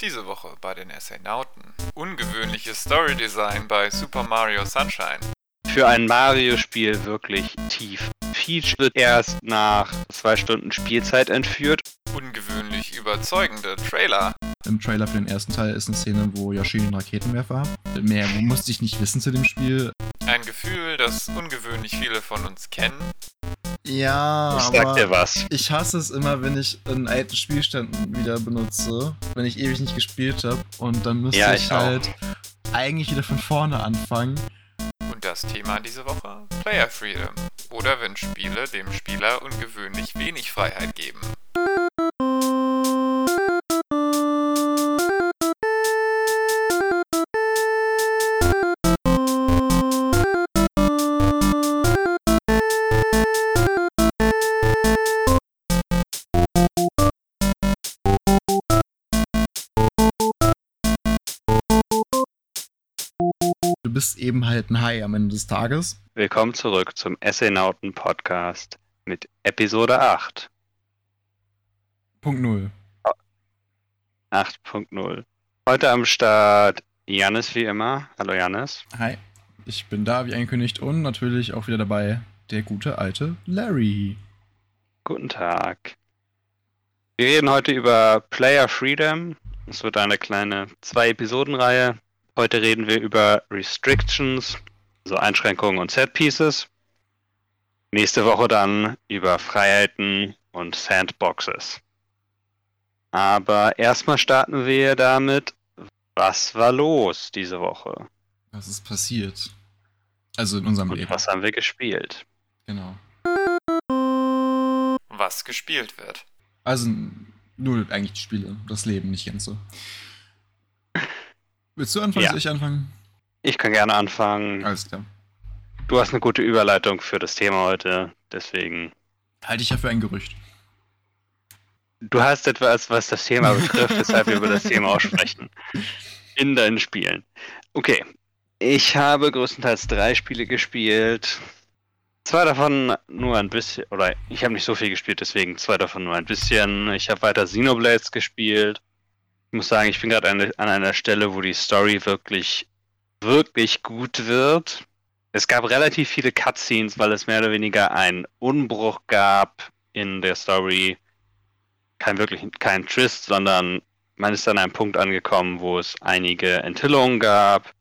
Diese Woche bei den Astronauten. Ungewöhnliches Storydesign bei Super Mario Sunshine. Für ein Mario-Spiel wirklich tief. Peach wird erst nach zwei Stunden Spielzeit entführt. Ungewöhnlich überzeugende Trailer. Im Trailer für den ersten Teil ist eine Szene, wo Yoshi einen Raketenwerfer hat. Mehr musste ich nicht wissen zu dem Spiel. Ein Gefühl, das ungewöhnlich viele von uns kennen. Ja, Ich sag dir was. ich hasse es immer, wenn ich einen alten Spielstand wieder benutze, wenn ich ewig nicht gespielt habe und dann müsste Ja, ich, ich halt eigentlich wieder von vorne anfangen. Und das Thema diese Woche? Player Freedom. Oder wenn Spiele dem Spieler ungewöhnlich wenig Freiheit geben. Bist eben halt ein Hai am Ende des Tages. Willkommen zurück zum Astronauten Podcast mit Episode 8. Punkt null. 8.0. Heute am Start Janis wie immer. Hallo Janis. Hi. Ich bin da, wie angekündigt, und natürlich auch wieder dabei der gute alte Larry. Guten Tag. Wir reden heute über Player Freedom. Es wird eine kleine Zwei-Episoden-Reihe. Heute reden wir über Restrictions, also Einschränkungen und Set-Pieces. Nächste Woche dann über Freiheiten und Sandboxes. Aber erstmal starten wir damit, was war los diese Woche? Was ist passiert? Also in unserem Und Leben. was haben wir gespielt? Genau. Was gespielt wird. Also null eigentlich die Spiele, das Leben, nicht ganz so. Willst du anfangen? Ja. Soll ich anfangen? Ich kann gerne anfangen. Alles klar. Du hast eine gute Überleitung für das Thema heute, deswegen Halte ich ja für ein Gerücht. Du hast etwas, was das Thema betrifft, weshalb wir über das Thema auch sprechen. In deinen Spielen. Okay. Ich habe größtenteils drei Spiele gespielt. Zwei davon nur ein bisschen, oder ich habe nicht so viel gespielt, deswegen zwei davon nur ein bisschen. Ich habe weiter Xenoblades gespielt. Ich muss sagen, ich bin gerade an, an einer Stelle, wo die Story wirklich, wirklich gut wird. Es gab relativ viele Cutscenes, weil es mehr oder weniger einen Unbruch gab in der Story kein wirklich kein Twist, sondern man ist an einem Punkt angekommen, wo es einige Enthüllungen gab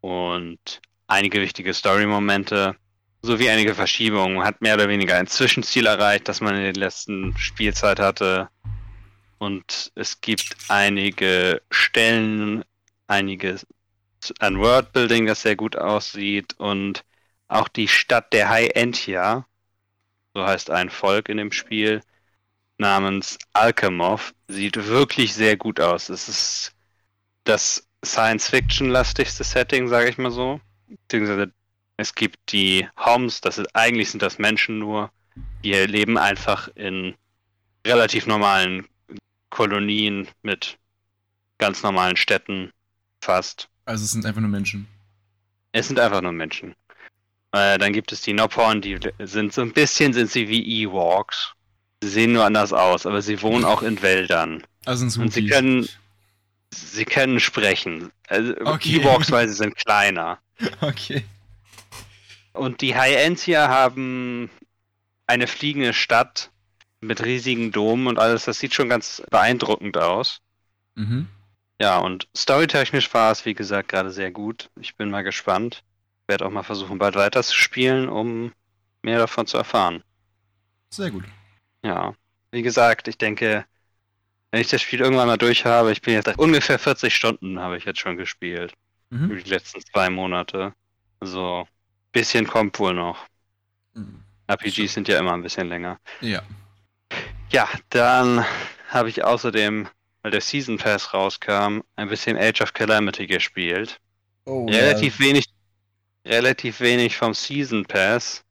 und einige wichtige Story-Momente sowie einige Verschiebungen. Man hat mehr oder weniger ein Zwischenziel erreicht, das man in der letzten Spielzeit hatte. Und es gibt einige Stellen, einiges an Worldbuilding, das sehr gut aussieht und auch die Stadt der High Entia, so heißt ein Volk in dem Spiel, namens Alchemov sieht wirklich sehr gut aus. Es ist das Science-Fiction-lastigste Setting, sage ich mal so. Beziehungsweise es gibt die Homs, das ist, eigentlich sind das Menschen nur, die leben einfach in relativ normalen Kolonien mit ganz normalen Städten fast. Also es sind einfach nur Menschen. Es sind einfach nur Menschen. Äh, dann gibt es die Nophorn, die sind so ein bisschen sind sie wie Ewoks. Sie sehen nur anders aus, aber sie wohnen auch in Wäldern. Also sind Und sie können, sie können sprechen. Also Okay. Ewoks, weil sie sind kleiner. Okay. Und die High-Entia haben eine fliegende Stadt mit riesigen Domen und alles. Das sieht schon ganz beeindruckend aus. Mhm. Ja, und storytechnisch war es, wie gesagt, gerade sehr gut. Ich bin mal gespannt. Werde auch mal versuchen, bald weiter zu spielen, um mehr davon zu erfahren. Sehr gut. Ja, wie gesagt, ich denke, wenn ich das Spiel irgendwann mal durch habe, ich bin jetzt ungefähr 40 Stunden habe ich jetzt schon gespielt. Mhm. Über die letzten zwei Monate. Also, bisschen kommt wohl noch. Mhm. RPGs sind ja immer ein bisschen länger. Ja. Ja, dann habe ich außerdem, weil der Season Pass rauskam, ein bisschen Age of Calamity gespielt. Oh, relativ wenig, relativ wenig vom Season Pass,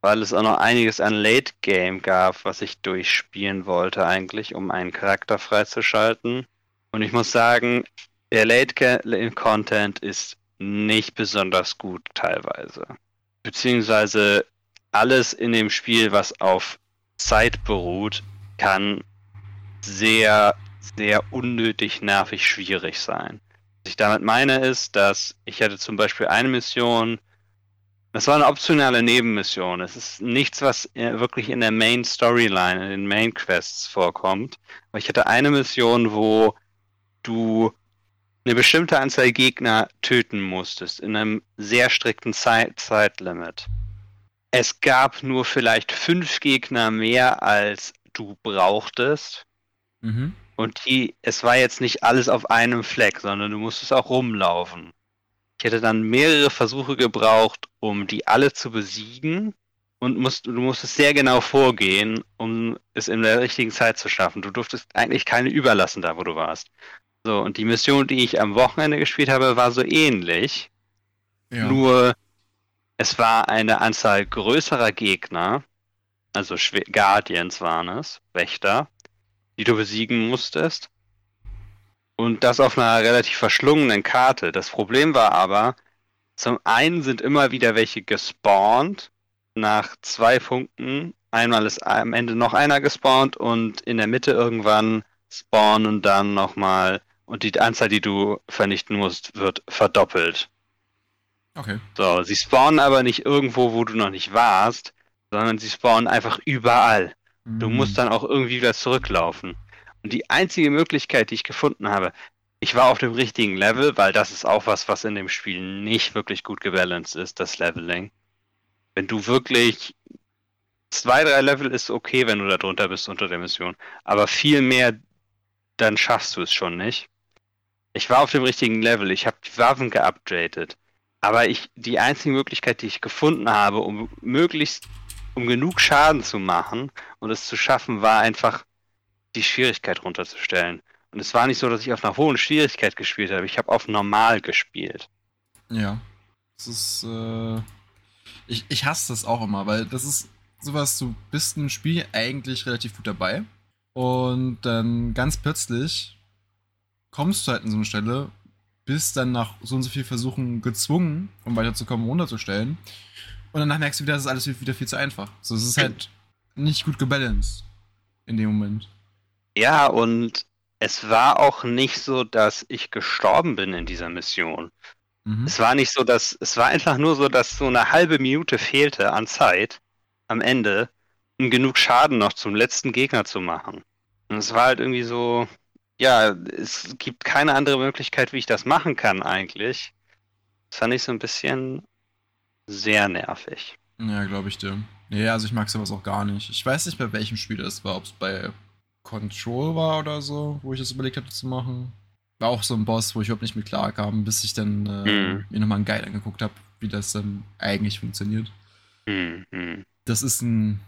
weil es auch noch einiges an Late Game gab, was ich durchspielen wollte eigentlich, um einen Charakter freizuschalten. Und ich muss sagen, der Late Game Content ist nicht besonders gut teilweise. Beziehungsweise alles in dem Spiel, was auf Zeit beruht, kann sehr, sehr unnötig nervig schwierig sein. Was ich damit meine ist, dass ich hatte zum Beispiel eine Mission, das war eine optionale Nebenmission. Es ist nichts, was wirklich in der Main Storyline, in den Main Quests vorkommt. Aber ich hatte eine Mission, wo du eine bestimmte Anzahl Gegner töten musstest, in einem sehr strikten Zeit Zeitlimit. Es gab nur vielleicht fünf Gegner mehr, als du brauchtest. Mhm. Und die, es war jetzt nicht alles auf einem Fleck, sondern du musstest auch rumlaufen. Ich hätte dann mehrere Versuche gebraucht, um die alle zu besiegen. Und musst, du musstest sehr genau vorgehen, um es in der richtigen Zeit zu schaffen. Du durftest eigentlich keine überlassen, da wo du warst. So, und die Mission, die ich am Wochenende gespielt habe, war so ähnlich. Ja. Nur es war eine Anzahl größerer Gegner, also Guardians waren es, Wächter, die du besiegen musstest. Und das auf einer relativ verschlungenen Karte. Das Problem war aber, zum einen sind immer wieder welche gespawnt nach zwei Punkten. Einmal ist am Ende noch einer gespawnt und in der Mitte irgendwann spawnen und dann nochmal und die Anzahl, die du vernichten musst, wird verdoppelt. Okay. So, sie spawnen aber nicht irgendwo, wo du noch nicht warst, sondern sie spawnen einfach überall. Mhm. Du musst dann auch irgendwie wieder zurücklaufen. Und die einzige Möglichkeit, die ich gefunden habe, ich war auf dem richtigen Level, weil das ist auch was, was in dem Spiel nicht wirklich gut gebalanced ist, das Leveling. Wenn du wirklich zwei, drei Level ist okay, wenn du da drunter bist unter der Mission. Aber viel mehr, dann schaffst du es schon nicht. Ich war auf dem richtigen Level, ich habe die Waffen geupgradet. Aber ich, die einzige Möglichkeit, die ich gefunden habe, um möglichst, um genug Schaden zu machen und es zu schaffen, war einfach die Schwierigkeit runterzustellen. Und es war nicht so, dass ich auf einer hohen Schwierigkeit gespielt habe. Ich habe auf normal gespielt. Ja. Das ist, äh, ich, ich hasse das auch immer, weil das ist sowas, du bist ein Spiel eigentlich relativ gut dabei. Und dann ganz plötzlich kommst du halt an so eine Stelle, bist dann nach so und so viel Versuchen gezwungen, um weiterzukommen, runterzustellen. Und danach merkst du wieder, das ist alles wieder viel zu einfach. So, es ist halt nicht gut gebalanced in dem Moment. Ja, und es war auch nicht so, dass ich gestorben bin in dieser Mission. Mhm. Es war nicht so, dass, es war einfach nur so, dass so eine halbe Minute fehlte an Zeit am Ende, um genug Schaden noch zum letzten Gegner zu machen. Und es war halt irgendwie so, ja, es gibt keine andere Möglichkeit, wie ich das machen kann eigentlich. Das fand ich so ein bisschen sehr nervig. Ja, glaube ich dir. Ja, also ich mag sowas auch gar nicht. Ich weiß nicht, bei welchem Spiel das war, ob es bei Control war oder so, wo ich das überlegt hatte zu machen. War auch so ein Boss, wo ich überhaupt nicht mit klar kam, bis ich dann äh, mm. mir nochmal einen Guide angeguckt habe, wie das dann eigentlich funktioniert. Mm, Das ist ein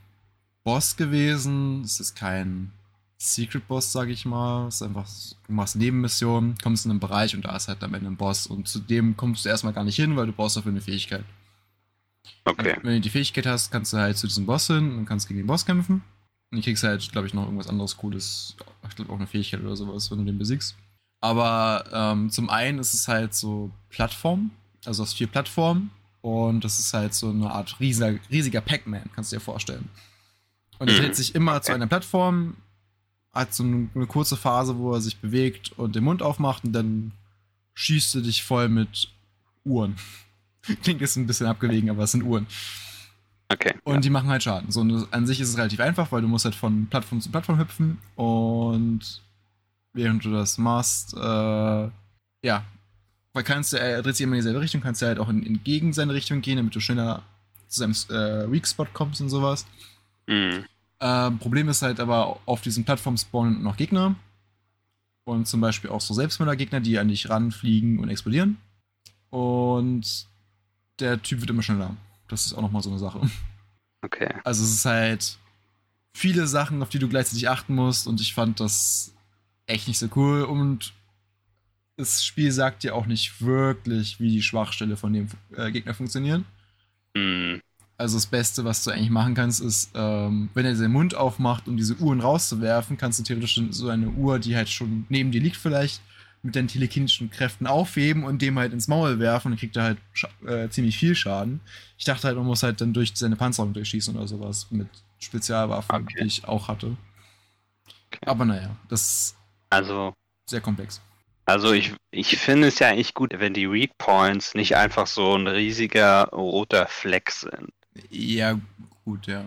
Boss gewesen, es ist kein Secret Boss, sag ich mal. ist einfach, du machst Nebenmissionen, kommst in einen Bereich und da ist halt am Ende ein Boss. Und zu dem kommst du erstmal gar nicht hin, weil du brauchst dafür eine Fähigkeit. Okay. Wenn du die Fähigkeit hast, kannst du halt zu diesem Boss hin und kannst gegen den Boss kämpfen. Und du kriegst halt, glaube ich, noch irgendwas anderes Cooles. Ich glaube auch eine Fähigkeit oder sowas, wenn du den besiegst. Aber ähm, zum einen ist es halt so Plattform, also aus vier Plattformen. Und das ist halt so eine Art riesiger, riesiger Pac-Man, kannst du dir vorstellen. Und er mhm. dreht sich immer zu einer Plattform, hat so eine, eine, kurze Phase, wo er sich bewegt und den Mund aufmacht und dann schießt du dich voll mit Uhren. Klingt jetzt ein bisschen abgelegen, aber es sind Uhren. Okay. Und ja. die machen halt Schaden. So, an sich ist es relativ einfach, weil du musst halt von Plattform zu Plattform hüpfen und während du das machst, äh, ja, weil kannst du, er dreht sich immer in dieselbe Richtung, kannst du halt auch in, in gegen seine Richtung gehen, damit du schneller zu seinem äh, Weak Spot kommst und sowas. Mhm. Ähm, Problem ist halt aber, auf diesen Plattformen spawnen noch Gegner. Und zum Beispiel auch so Selbstmörder-Gegner, die an dich ranfliegen und explodieren. Und der Typ wird immer schneller. Das ist auch nochmal so eine Sache. Okay. Also es ist halt viele Sachen, auf die du gleichzeitig achten musst. Und ich fand das echt nicht so cool. Und das Spiel sagt dir auch nicht wirklich, wie die Schwachstelle von dem äh, Gegner funktioniert. Mhm. Also das Beste, was du eigentlich machen kannst, ist, ähm, wenn er seinen Mund aufmacht, um diese Uhren rauszuwerfen, kannst du theoretisch so eine Uhr, die halt schon neben dir liegt vielleicht, mit deinen telekinetischen Kräften aufheben und dem halt ins Maul werfen. Dann kriegt er halt äh, ziemlich viel Schaden. Ich dachte halt, man muss halt dann durch seine Panzerung durchschießen oder sowas mit Spezialwaffen, okay. die ich auch hatte. Okay. Aber naja, das Also, Sehr komplex. also ich, ich finde es ja eigentlich gut, wenn die Read Points nicht einfach so ein riesiger roter Fleck sind. Ja, gut, ja.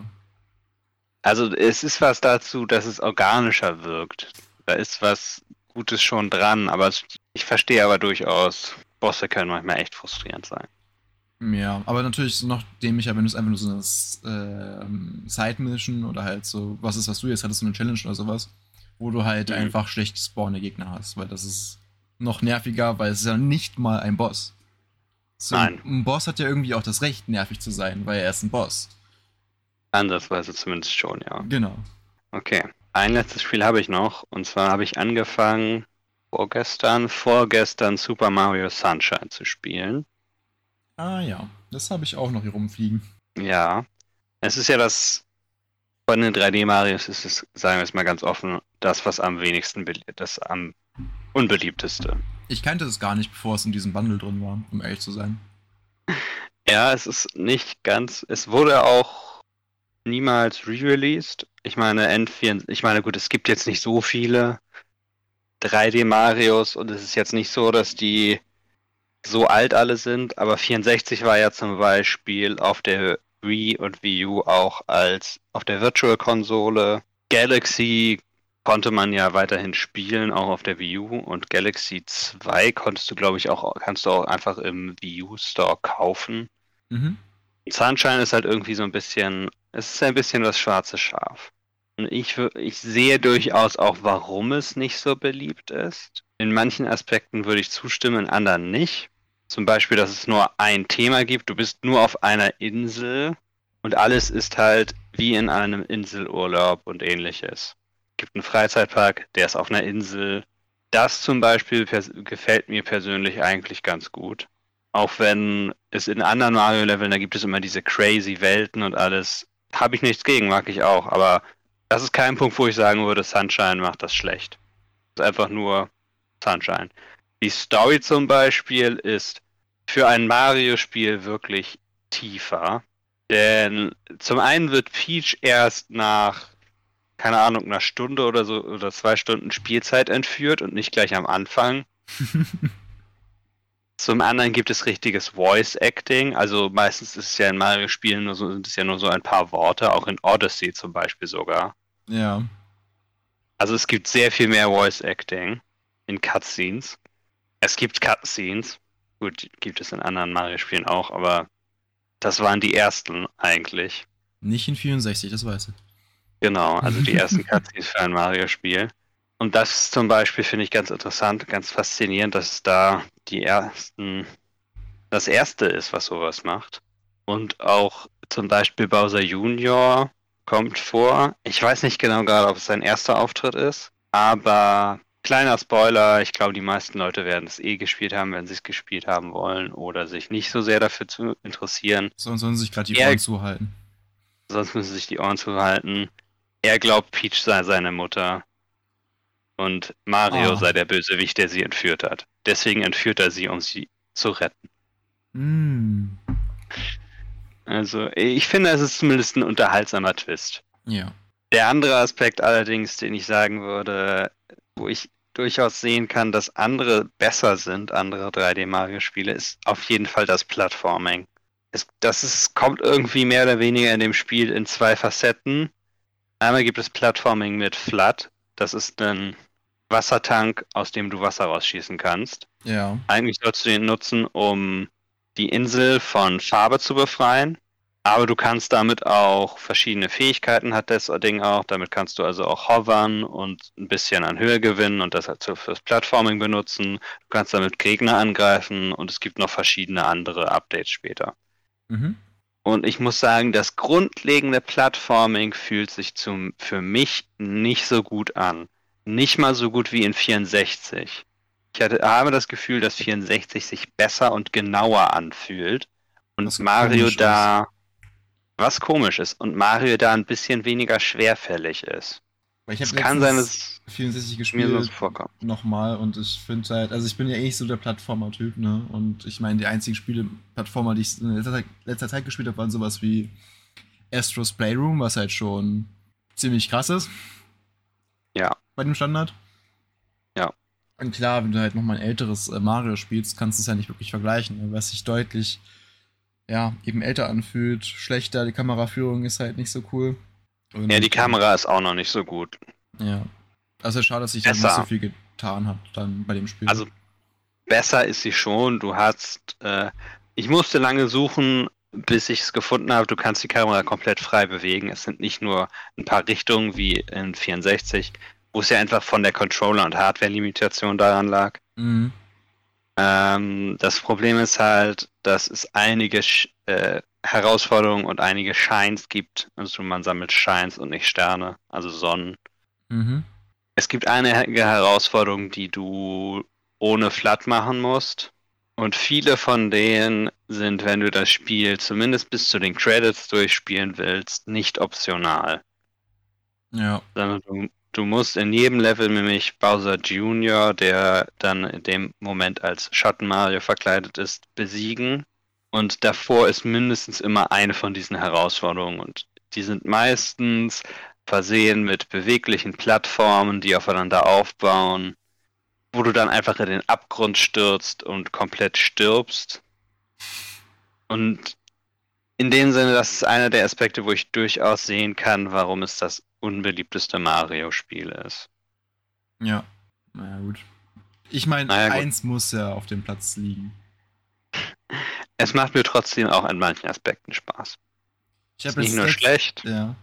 Also es ist was dazu, dass es organischer wirkt. Da ist was Gutes schon dran, aber es, ich verstehe aber durchaus, Bosse können manchmal echt frustrierend sein. Ja, aber natürlich noch dämlicher, wenn du es einfach nur so eine ähm, Side-Mission oder halt so, was ist, was du jetzt hattest, so eine Challenge oder sowas, wo du halt Mhm. einfach schlecht spawnende Gegner hast, weil das ist noch nerviger, weil es ist ja nicht mal ein Boss. So, Nein. Ein Boss hat ja irgendwie auch das Recht, nervig zu sein, weil er ist ein Boss. Andersweise zumindest schon, ja. Genau. Okay. Ein letztes Spiel habe ich noch. Und zwar habe ich angefangen, vorgestern, vorgestern Super Mario Sunshine zu spielen. Ah ja, das habe ich auch noch hier rumfliegen. Ja. Es ist ja das, von den 3D-Marios ist es, sagen wir es mal ganz offen, das, was am wenigsten, belie- das am unbeliebteste. Ich kannte es gar nicht, bevor es in diesem Bundle drin war, um ehrlich zu sein. Ja, es ist nicht ganz, es wurde auch niemals re-released. Ich meine, N4, ich meine, gut, es gibt jetzt nicht so viele 3D-Marios und es ist jetzt nicht so, dass die so alt alle sind, aber 64 war ja zum Beispiel auf der Wii und Wii U auch als auf der Virtual-Konsole. Galaxy konnte man ja weiterhin spielen, auch auf der Wii U und Galaxy 2 konntest du, glaube ich, auch, kannst du auch einfach im Wii U Store kaufen. Mhm. Sunshine ist halt irgendwie so ein bisschen, es ist ein bisschen das schwarze Schaf. Und ich, ich sehe durchaus auch, warum es nicht so beliebt ist. In manchen Aspekten würde ich zustimmen, in anderen nicht. Zum Beispiel, dass es nur ein Thema gibt. Du bist nur auf einer Insel und alles ist halt wie in einem Inselurlaub und ähnliches. Gibt einen Freizeitpark, der ist auf einer Insel. Das zum Beispiel gefällt mir persönlich eigentlich ganz gut. Auch wenn es in anderen Mario-Leveln, da gibt es immer diese crazy Welten und alles. Habe ich nichts gegen, mag ich auch. Aber das ist kein Punkt, wo ich sagen würde, Sunshine macht das schlecht. Es ist einfach nur Sunshine. Die Story zum Beispiel ist für ein Mario-Spiel wirklich tiefer. Denn zum einen wird Peach erst nach, keine Ahnung, einer Stunde oder so oder zwei Stunden Spielzeit entführt und nicht gleich am Anfang. Zum anderen gibt es richtiges Voice Acting. Also meistens ist es ja in Mario-Spielen nur so, sind es ja nur so ein paar Worte, auch in Odyssey zum Beispiel sogar. ja. Also es gibt sehr viel mehr Voice Acting in Cutscenes. Es gibt Cutscenes. Gut, gibt es in anderen Mario-Spielen auch, aber das waren die ersten eigentlich. Nicht in 64, das weiß ich. Genau, also die ersten Cutscenes für ein Mario-Spiel. Und das zum Beispiel finde ich ganz interessant, ganz faszinierend, dass es da die ersten, das erste ist, was sowas macht. Und auch zum Beispiel Bowser Jr. kommt vor. Ich weiß nicht genau gerade, ob es sein erster Auftritt ist, aber kleiner Spoiler, ich glaube, die meisten Leute werden es eh gespielt haben, wenn sie es gespielt haben wollen oder sich nicht so sehr dafür zu interessieren. Sonst sollen sie sich gerade die. Ohren zuhalten. Sonst müssen sie sich die Ohren zuhalten. Er glaubt, Peach sei seine Mutter. Und Mario Ah. sei der Bösewicht, der sie entführt hat. Deswegen entführt er sie, um sie zu retten. Mm. Also, ich finde, es ist zumindest ein unterhaltsamer Twist. Ja. Der andere Aspekt allerdings, den ich sagen würde, wo ich durchaus sehen kann, dass andere besser sind, andere 3D-Mario-Spiele, ist auf jeden Fall das Plattforming. Es, das ist, kommt irgendwie mehr oder weniger in dem Spiel in zwei Facetten. Einmal gibt es Plattforming mit Flood. Das ist ein Wassertank, aus dem du Wasser rausschießen kannst. Ja. Eigentlich sollst du ihn nutzen, um die Insel von Farbe zu befreien. Aber du kannst damit auch verschiedene Fähigkeiten, hat das Ding auch. Damit kannst du also auch hovern und ein bisschen an Höhe gewinnen und das halt so fürs Plattforming benutzen. Du kannst damit Gegner angreifen und es gibt noch verschiedene andere Updates später. Mhm. Und ich muss sagen, das grundlegende Plattforming fühlt sich zum, für mich nicht so gut an. Nicht mal so gut wie in 64. Ich hatte, habe das Gefühl, dass 64 sich besser und genauer anfühlt. Und Was Mario da, was komisch ist, und Mario da ein bisschen weniger schwerfällig ist. Weil ich Es habe kann sein, dass 64 es mir so gespielt vorkommt. nochmal und ich finde halt, also ich bin ja eh nicht so der Plattformer-Typ, ne? Und ich meine, die einzigen Spiele, Plattformer, die ich in letzter Zeit, letzter Zeit gespielt habe, waren sowas wie Astro's Playroom, was halt schon ziemlich krass ist. Ja. Bei dem Standard. Und klar, wenn du halt nochmal ein älteres äh, Mario spielst, kannst du es ja nicht wirklich vergleichen, ne? was sich deutlich, ja, eben älter anfühlt, schlechter, die Kameraführung ist halt nicht so cool. Und, Ja, die Kamera ist auch noch nicht so gut. Ja. Also schade, dass sich da nicht Besser. so viel getan hat dann bei dem Spiel. Also besser ist sie schon. Du hast, äh, ich musste lange suchen, bis ich es gefunden habe. Du kannst die Kamera komplett frei bewegen. Es sind nicht nur ein paar Richtungen wie in 64, wo es ja einfach von der Controller- und Hardware-Limitation daran lag. Mhm. Ähm, das Problem ist halt, dass es einige äh, Herausforderungen und einige Shines gibt. Also man sammelt Shines und nicht Sterne, also Sonnen. Mhm. Es gibt einige Herausforderungen, die du ohne Flat machen musst. Und viele von denen sind, wenn du das Spiel zumindest bis zu den Credits durchspielen willst, nicht optional. Ja. Sondern du, du musst in jedem Level nämlich Bowser Jr., der dann in dem Moment als Schatten Mario verkleidet ist, besiegen. Und davor ist mindestens immer eine von diesen Herausforderungen. Und die sind meistens versehen mit beweglichen Plattformen, die aufeinander aufbauen, wo du dann einfach in den Abgrund stürzt und komplett stirbst. Und in dem Sinne, das ist einer der Aspekte, wo ich durchaus sehen kann, warum es das unbeliebteste Mario-Spiel ist. Ja. Naja, gut. Ich meine, Naja, eins muss ja auf dem Platz liegen. Es macht mir trotzdem auch an manchen Aspekten Spaß. Ich Ist nicht nur schlecht. Ja.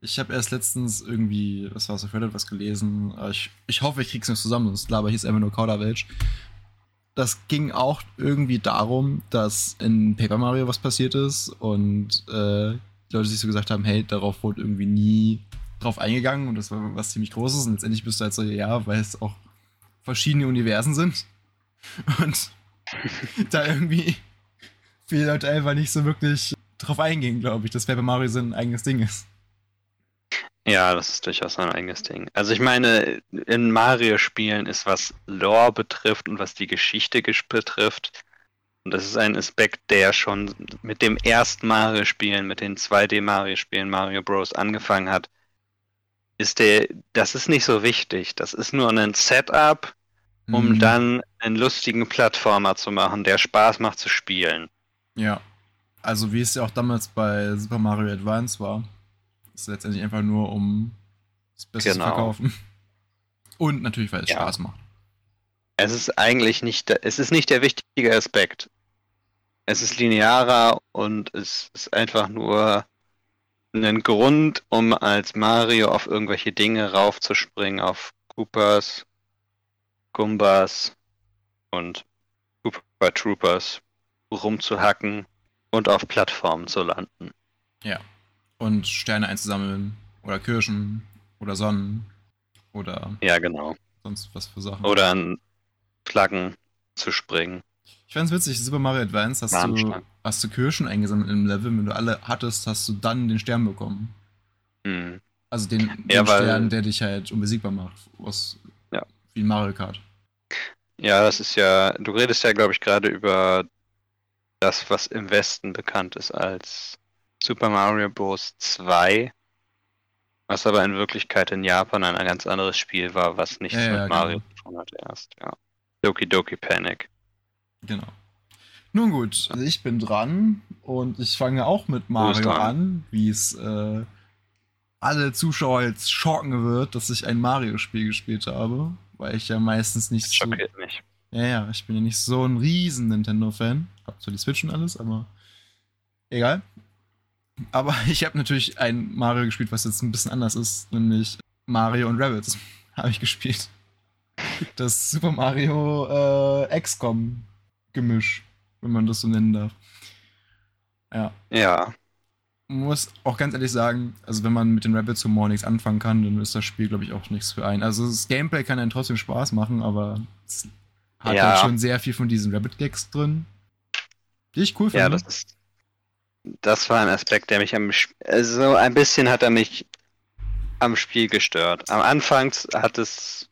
Ich habe erst letztens irgendwie, was war es auf Reddit, was gelesen. Ich, ich hoffe, ich krieg's noch zusammen, sonst laber hieß einfach nur Kauderwelsch. Das ging auch irgendwie darum, dass in Paper Mario was passiert ist und äh, die Leute sich so gesagt haben, hey, darauf wurde irgendwie nie drauf eingegangen und das war was ziemlich Großes und letztendlich bist du halt so, ja, weil es auch verschiedene Universen sind und da irgendwie viele Leute einfach nicht so wirklich drauf eingehen, glaube ich, dass Paper Mario so ein eigenes Ding ist. Ja, das ist durchaus ein eigenes Ding. Also ich meine, in Mario-Spielen ist, was Lore betrifft und was die Geschichte gesch- betrifft, und das ist ein Aspekt, der schon mit dem ersten Mario-Spielen, mit den 2D-Mario-Spielen Mario Bros. angefangen hat, ist der, das ist nicht so wichtig. Das ist nur ein Setup, um Mhm. dann einen lustigen Plattformer zu machen, der Spaß macht zu spielen. Ja. Also wie es ja auch damals bei Super Mario Advance war. Ist letztendlich einfach nur um das Beste zu Genau. verkaufen. Und natürlich, weil es Ja. Spaß macht. Es ist eigentlich nicht, der- es ist nicht der wichtige Aspekt. Es ist linearer und es ist einfach nur ein Grund, um als Mario auf irgendwelche Dinge raufzuspringen, auf Koopas, Gumbas und Koopa Troopers rumzuhacken und auf Plattformen zu landen. Und Sterne einzusammeln. Oder Kirschen. Oder Sonnen. Oder Ja, genau. sonst was für Sachen. Oder an Flaggen zu springen. Ich fand's witzig, Super Mario Advance hast du, hast du Kirschen eingesammelt im Level. Wenn du alle hattest, hast du dann den Stern bekommen. Hm. Also den, den Ja, weil- Stern, der dich halt unbesiegbar macht. Was Ja. wie in Mario Kart. Ja, das ist ja, du redest ja, glaube ich, gerade über das, was im Westen bekannt ist als Super Mario Bros. 2, was aber in Wirklichkeit in Japan ein ganz anderes Spiel war, was nichts Ja, mit ja, Mario genau. zu tun hat erst, ja. Doki Doki Panic. Genau. Nun gut, also ich bin dran und ich fange auch mit Mario an, wie es äh, alle Zuschauer jetzt schocken wird, dass ich ein Mario-Spiel gespielt habe, weil ich ja meistens nicht Das so. schockiert mich. Ja, ja, ich bin ja nicht so ein riesen Nintendo-Fan. Hab zwar die Switch und alles, aber egal. Aber ich habe natürlich ein Mario gespielt, was jetzt ein bisschen anders ist, nämlich Mario und Rabbits habe ich gespielt. Das Super Mario äh, XCOM-Gemisch, wenn man das so nennen darf. Ja, Ja, muss auch ganz ehrlich sagen, also wenn man mit den Rabbits Humor nichts anfangen kann, dann ist das Spiel, glaube ich, auch nichts für einen. Also das Gameplay kann einen trotzdem Spaß machen, aber es hat Ja. halt schon sehr viel von diesen Rabbit-Gags drin. Die ich cool finde. ja, das ist, das war ein Aspekt, der mich am, Sp- also ein bisschen hat er mich am Spiel gestört. Am Anfang hat es,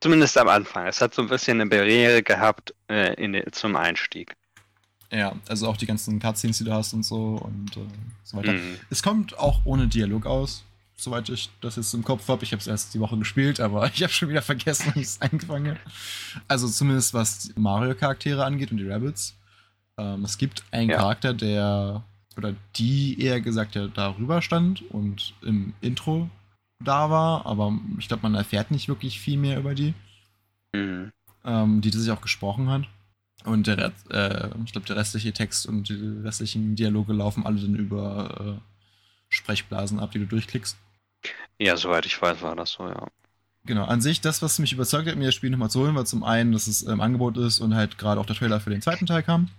zumindest am Anfang, es hat so ein bisschen eine Barriere gehabt äh, in zum Einstieg. ja, also auch die ganzen Cutscenes, die du hast und so und äh, so weiter. Mhm. Es kommt auch ohne Dialog aus. Soweit ich das jetzt im Kopf habe. Ich habe es erst die Woche gespielt, aber ich habe schon wieder vergessen, wie ich es angefangen habe. Also zumindest was Mario-Charaktere angeht und die Rabbits. Ähm, es gibt einen Ja. Charakter, der, oder die eher gesagt, der darüber stand und im Intro da war, aber ich glaube, man erfährt nicht wirklich viel mehr über die, Mhm. ähm, die sich auch gesprochen hat. Und der, äh, ich glaube, der restliche Text und die restlichen Dialoge laufen alle dann über äh, Sprechblasen ab, die du durchklickst. Ja, soweit ich weiß, war das so, ja. Genau, an sich, das, was mich überzeugt hat, mir das Spiel nochmal zu holen, war zum einen, dass es im Angebot ist und halt gerade auch der Trailer für den zweiten Teil kam.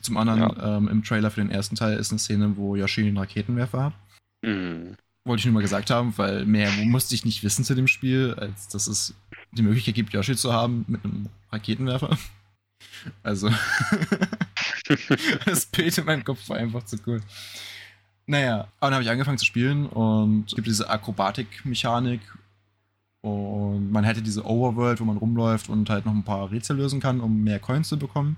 Zum anderen, ähm, im Trailer für den ersten Teil ist eine Szene, wo Yoshi einen Raketenwerfer hat. Mhm. Wollte ich nur mal gesagt haben, weil mehr musste ich nicht wissen zu dem Spiel, als dass es die Möglichkeit gibt, Yoshi zu haben mit einem Raketenwerfer. Also, das Bild in meinem Kopf war einfach zu cool. Naja, aber dann habe ich angefangen zu spielen und es gibt diese Akrobatik-Mechanik und man hätte diese Overworld, wo man rumläuft und halt noch ein paar Rätsel lösen kann, um mehr Coins zu bekommen.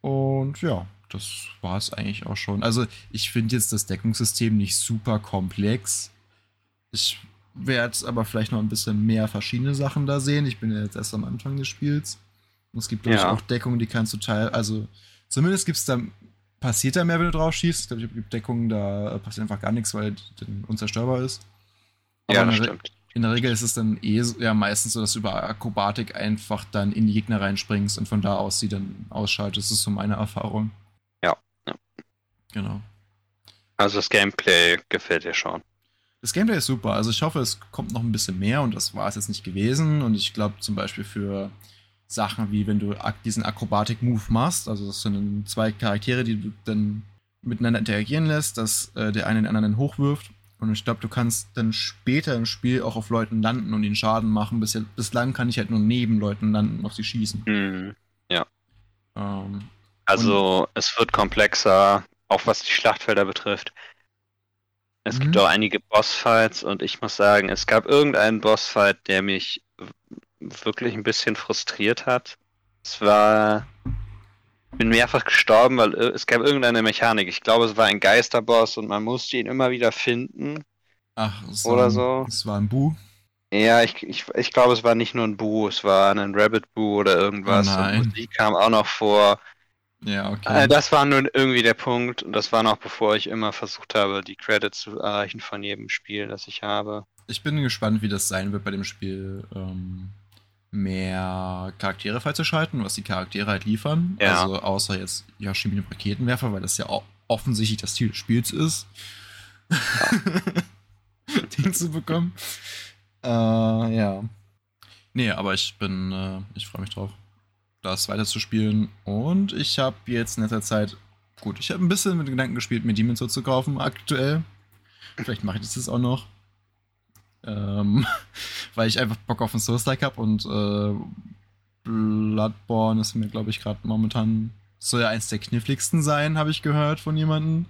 Und ja, das war es eigentlich auch schon. Also ich finde jetzt das Deckungssystem nicht super komplex. Ich werde aber vielleicht noch ein bisschen mehr verschiedene Sachen da sehen. Ich bin ja jetzt erst am Anfang des Spiels. Und es gibt Ja. auch Deckungen, die kannst du teil, also zumindest gibt es da, passiert da mehr, wenn du drauf schießt. Ich glaube, es gibt Deckungen, da passiert einfach gar nichts, weil die dann unzerstörbar ist. Aber Ja, in das der Re- stimmt. in der Regel ist es dann eh so, ja, meistens so, dass du über Akrobatik einfach dann in die Gegner reinspringst und von da aus sie dann ausschaltest. Das ist so meine Erfahrung. Ja, ja. Genau. Also das Gameplay gefällt dir schon. Das Gameplay ist super. Also ich hoffe, es kommt noch ein bisschen mehr und das war es jetzt nicht gewesen. Und ich glaube zum Beispiel für Sachen wie wenn du diesen Akrobatik-Move machst, also das sind zwei Charaktere, die du dann miteinander interagieren lässt, dass äh, der eine den anderen hochwirft. Und ich glaube, du kannst dann später im Spiel auch auf Leuten landen und ihnen Schaden machen. Bis bislang kann ich halt nur neben Leuten landen und auf sie schießen. Mhm. Ähm, Also es wird komplexer, auch was die Schlachtfelder betrifft. Es gibt Mhm. auch einige Bossfights und ich muss sagen, es gab irgendeinen Bossfight, der mich wirklich ein bisschen frustriert hat. Es war. Ich bin mehrfach gestorben, weil es gab irgendeine Mechanik. Ich glaube, es war ein Geisterboss und man musste ihn immer wieder finden. ach, es Oder ein- so. Es war ein Bu. Ja, ich, ich, ich glaube, es war nicht nur ein Bu, es war ein Rabbit Bu oder irgendwas. Oh nein. Und Musik kam auch noch vor. Ja, okay. Äh, das war nun irgendwie der Punkt und das war noch bevor ich immer versucht habe, die Credits zu erreichen von jedem Spiel, das ich habe. Ich bin gespannt, wie das sein wird bei dem Spiel, ähm, mehr Charaktere freizuschalten, was die Charaktere halt liefern. Ja. Also außer jetzt Yoshi mit dem Raketenwerfer, weil das ja auch offensichtlich das Ziel des Spiels ist, den zu bekommen. Äh, ja. Nee, aber ich bin, äh, ich freue mich drauf, das weiter zu spielen. Und ich habe jetzt in letzter Zeit, gut, ich habe ein bisschen mit den Gedanken gespielt, mir Demon's Souls zu kaufen aktuell. Vielleicht mache ich das jetzt auch noch. Ähm, weil ich einfach Bock auf einen Souls-like habe und äh, Bloodborne ist mir, glaube ich, gerade momentan soll ja eins der kniffligsten sein, habe ich gehört von jemandem.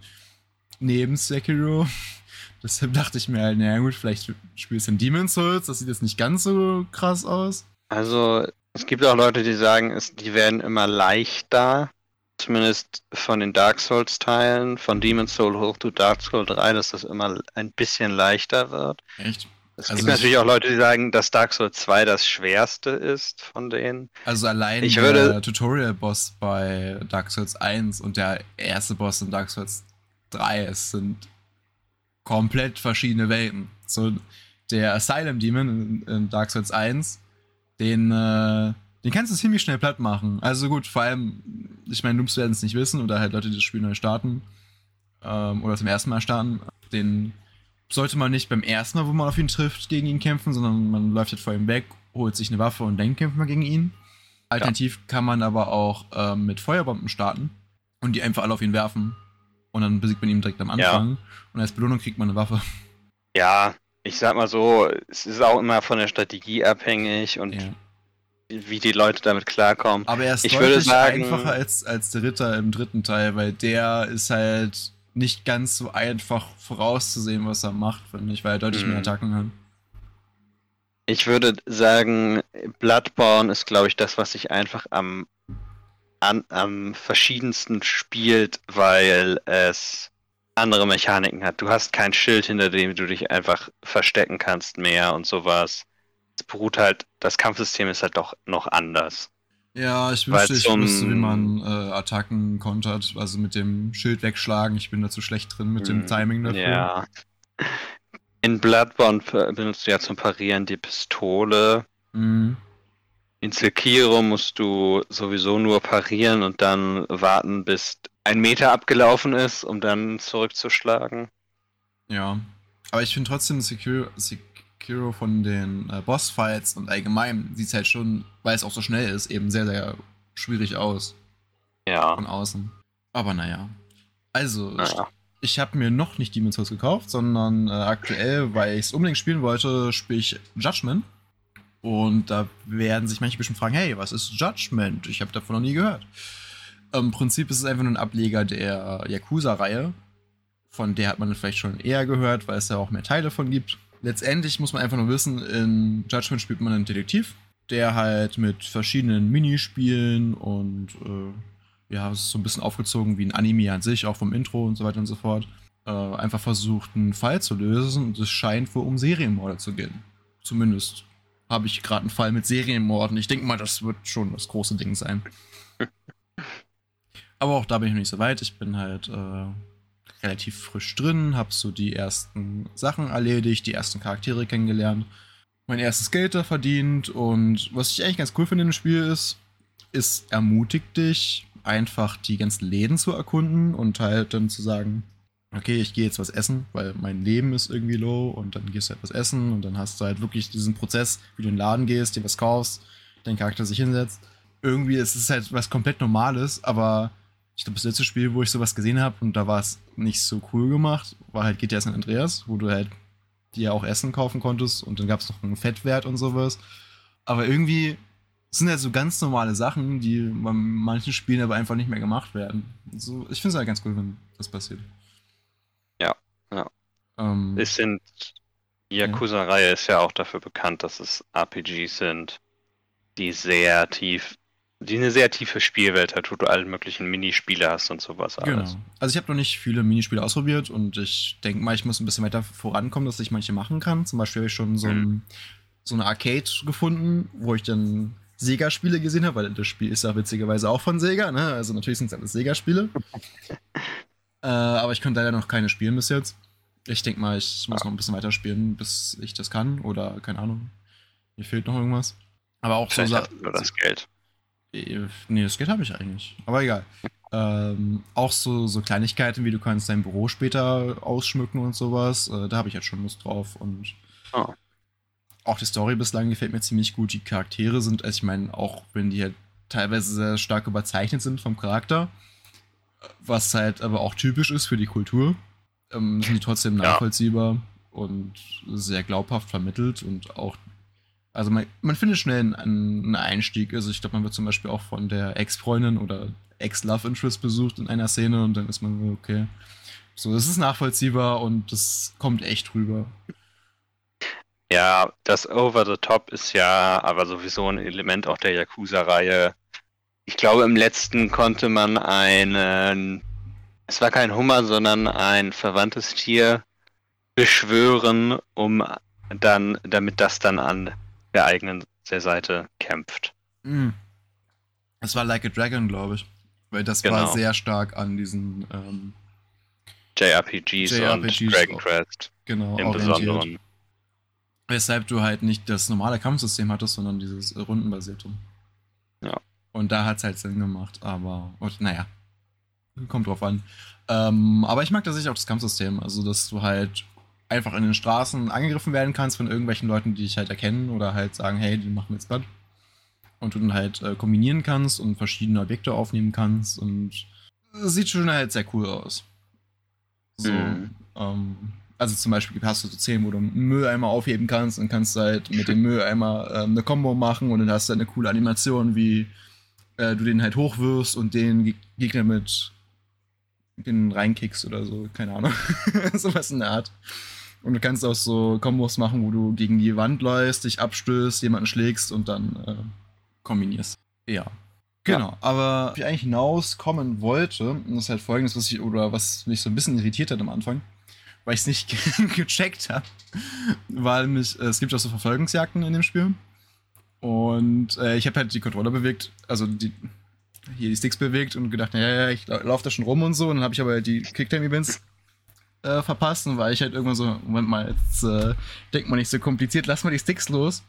Neben Sekiro. Deshalb dachte ich mir halt, naja gut, vielleicht spielst du in Demon's Souls, das sieht jetzt nicht ganz so krass aus. Also, es gibt auch Leute, die sagen, es, die werden immer leichter. Zumindest von den Dark Souls-Teilen, von Demon's Soul hoch zu Dark Souls 3, dass das immer ein bisschen leichter wird. Echt? Es Also gibt ich- natürlich auch Leute, die sagen, dass Dark Souls 2 das schwerste ist von denen. Also allein Ich der Tutorial-Boss bei Dark Souls 1 und der erste Boss in Dark Souls 3, es sind komplett verschiedene Welten. So, der Asylum Demon in, in Dark Souls 1, den, äh, den kannst du ziemlich schnell platt machen. Also gut, vor allem, ich meine, Noobs werden es nicht wissen oder halt Leute, die das Spiel neu starten ähm, oder zum ersten Mal starten, den sollte man nicht beim ersten Mal, wo man auf ihn trifft, gegen ihn kämpfen, sondern man läuft halt vor ihm weg, holt sich eine Waffe und dann kämpft man gegen ihn. Alternativ kann man aber auch ähm, mit Feuerbomben starten und die einfach alle auf ihn werfen. Und dann besiegt man ihn direkt am Ja. Anfang. Und als Belohnung kriegt man eine Waffe. Ja, ich sag mal so, es ist auch immer von der Strategie abhängig und Ja. wie die Leute damit klarkommen. Aber er ist Ich deutlich sagen- einfacher als, als der Ritter im dritten Teil, weil der ist halt nicht ganz so einfach vorauszusehen, was er macht, finde ich, weil er deutlich Mhm. mehr Attacken hat. Ich würde sagen, Bloodborne ist, glaube ich, das, was sich einfach am, an, am verschiedensten spielt, weil es andere Mechaniken hat. Du hast kein Schild, hinter dem du dich einfach verstecken kannst mehr und sowas. Es beruht halt, das Kampfsystem ist halt doch noch anders. Ja, ich wünschte, ich wüsste, wie man äh, Attacken kontert. Also mit dem Schild wegschlagen. Ich bin da zu schlecht drin mit dem Hm, Timing dafür. Ja. In Bloodborne benutzt du ja zum Parieren die Pistole. Mhm. In Sekiro musst du sowieso nur parieren und dann warten, bis ein Meter abgelaufen ist, um dann zurückzuschlagen. Ja. Aber ich finde trotzdem Sekiro, Sekiro von den äh, Bossfights und allgemein sieht es halt schon, weil es auch so schnell ist, eben sehr, sehr schwierig aus Ja. von außen. Aber naja. Also, Naja. ich habe mir noch nicht Demon's Souls gekauft, sondern äh, aktuell, weil ich es unbedingt spielen wollte, spiele ich Judgment. Und da werden sich manche bestimmt fragen, hey, was ist Judgment? Ich habe davon noch nie gehört. Im Prinzip ist es einfach nur ein Ableger der Yakuza-Reihe. Von der hat man vielleicht schon eher gehört, weil es da auch mehr Teile von gibt. Letztendlich muss man einfach nur wissen, in Judgment spielt man einen Detektiv, der halt mit verschiedenen Minispielen und äh, ja, es ist so ein bisschen aufgezogen wie ein Anime an sich, auch vom Intro und so weiter und so fort, äh, einfach versucht, einen Fall zu lösen und es scheint wohl um Serienmorde zu gehen. Zumindest habe ich gerade einen Fall mit Serienmorden. Ich denke mal, das wird schon das große Ding sein. Aber auch da bin ich noch nicht so weit. Ich bin halt äh, relativ frisch drin, habe so die ersten Sachen erledigt, die ersten Charaktere kennengelernt, mein erstes Geld da verdient und was ich eigentlich ganz cool finde in dem Spiel ist, es ermutigt dich, einfach die ganzen Läden zu erkunden und halt dann zu sagen, okay, ich gehe jetzt was essen, weil mein Leben ist irgendwie low und dann gehst du halt was essen und dann hast du halt wirklich diesen Prozess, wie du in den Laden gehst, dir was kaufst, dein Charakter sich hinsetzt. Irgendwie ist es halt was komplett Normales, aber ich glaube, das letzte Spiel, wo ich sowas gesehen habe und da war es nicht so cool gemacht, war halt GTA San Andreas, wo du halt dir auch Essen kaufen konntest und dann gab es noch einen Fettwert und sowas. Aber irgendwie sind halt so ganz normale Sachen, die bei manchen Spielen aber einfach nicht mehr gemacht werden. So, ich finde es halt ganz cool, wenn das passiert. Ja, ja. Ähm, Es sind, die Yakuza-Reihe ist ja auch dafür bekannt, dass es RPGs sind, die sehr tief, die eine sehr tiefe Spielwelt hat, wo du alle möglichen Minispiele hast und sowas alles. Genau. Also ich habe noch nicht viele Minispiele ausprobiert und ich denke mal, ich muss ein bisschen weiter vorankommen, dass ich manche machen kann. Zum Beispiel habe ich schon so, ein, so eine Arcade gefunden, wo ich dann Sega-Spiele gesehen habe, weil das Spiel ist ja witzigerweise auch von Sega, ne? Also natürlich sind es alles Sega-Spiele. äh, aber ich konnte leider noch keine spielen bis jetzt. Ich denke mal, ich muss noch ein bisschen weiter spielen, bis ich das kann. Oder keine Ahnung. Mir fehlt noch irgendwas. Aber auch so Vielleicht Sa- du nur das Geld. Nee, das Geld habe ich eigentlich. Aber egal. Ähm, auch so, so Kleinigkeiten, wie du kannst dein Büro später ausschmücken und sowas. Äh, da habe ich jetzt schon Lust drauf. Und Oh. auch die Story bislang gefällt mir ziemlich gut. Die Charaktere sind, also ich meine, auch wenn die halt teilweise sehr stark überzeichnet sind vom Charakter, was halt aber auch typisch ist für die Kultur, ähm, sind die trotzdem Ja. nachvollziehbar und sehr glaubhaft vermittelt und auch also man, man findet schnell einen, einen Einstieg. Also ich glaube, man wird zum Beispiel auch von der Ex-Freundin oder Ex-Love-Interest besucht in einer Szene und dann ist man okay. So, das ist nachvollziehbar und das kommt echt rüber. Ja, das Over the Top ist ja aber sowieso ein Element auch der Yakuza-Reihe. Ich glaube, im letzten konnte man einen, es war kein Hummer, sondern ein verwandtes Tier beschwören, um dann, damit das dann an der eigenen der Seite kämpft. Mm. Es war Like a Dragon, glaube ich. Weil das Genau. war sehr stark an diesen, ähm, JRPGs, JRPGs und Dragon. Quest genau, im. Besonderen. Weshalb du halt nicht das normale Kampfsystem hattest, sondern dieses rundenbasierte. Ja. Und da hat es halt Sinn gemacht, aber, und, naja, kommt drauf an. Ähm, aber ich mag tatsächlich auch das Kampfsystem, also dass du halt einfach in den Straßen angegriffen werden kannst von irgendwelchen Leuten, die dich halt erkennen oder halt sagen, hey, die machen jetzt platt. Und du dann halt äh, kombinieren kannst und verschiedene Objekte aufnehmen kannst und es sieht schon halt sehr cool aus. So, Mhm. ähm, also zum Beispiel hast du so Szenen, wo du einen Mülleimer aufheben kannst und kannst halt mit dem Mülleimer ähm, eine Combo machen und dann hast du halt eine coole Animation, wie äh, du den halt hochwirfst und den Ge Gegner mit den reinkickst oder so, keine Ahnung. Sowas in der Art. Und du kannst auch so Kombos machen, wo du gegen die Wand läufst, dich abstößt, jemanden schlägst und dann äh, kombinierst. Ja. Genau, aber wie ich eigentlich hinauskommen wollte, und das ist halt folgendes, was ich, oder was mich so ein bisschen irritiert hat am Anfang, weil ich es nicht gecheckt habe, weil mich, äh, es gibt auch so Verfolgungsjagden in dem Spiel. Und äh, ich habe halt die Controller bewegt, also die, hier die Sticks bewegt und gedacht, ja, ja, ich laufe da schon rum und so. Und dann habe ich aber halt die Quicktime-Events äh, verpasst und ich halt irgendwann so, Moment mal, jetzt äh, denkt man nicht so kompliziert, lass mal die Sticks los.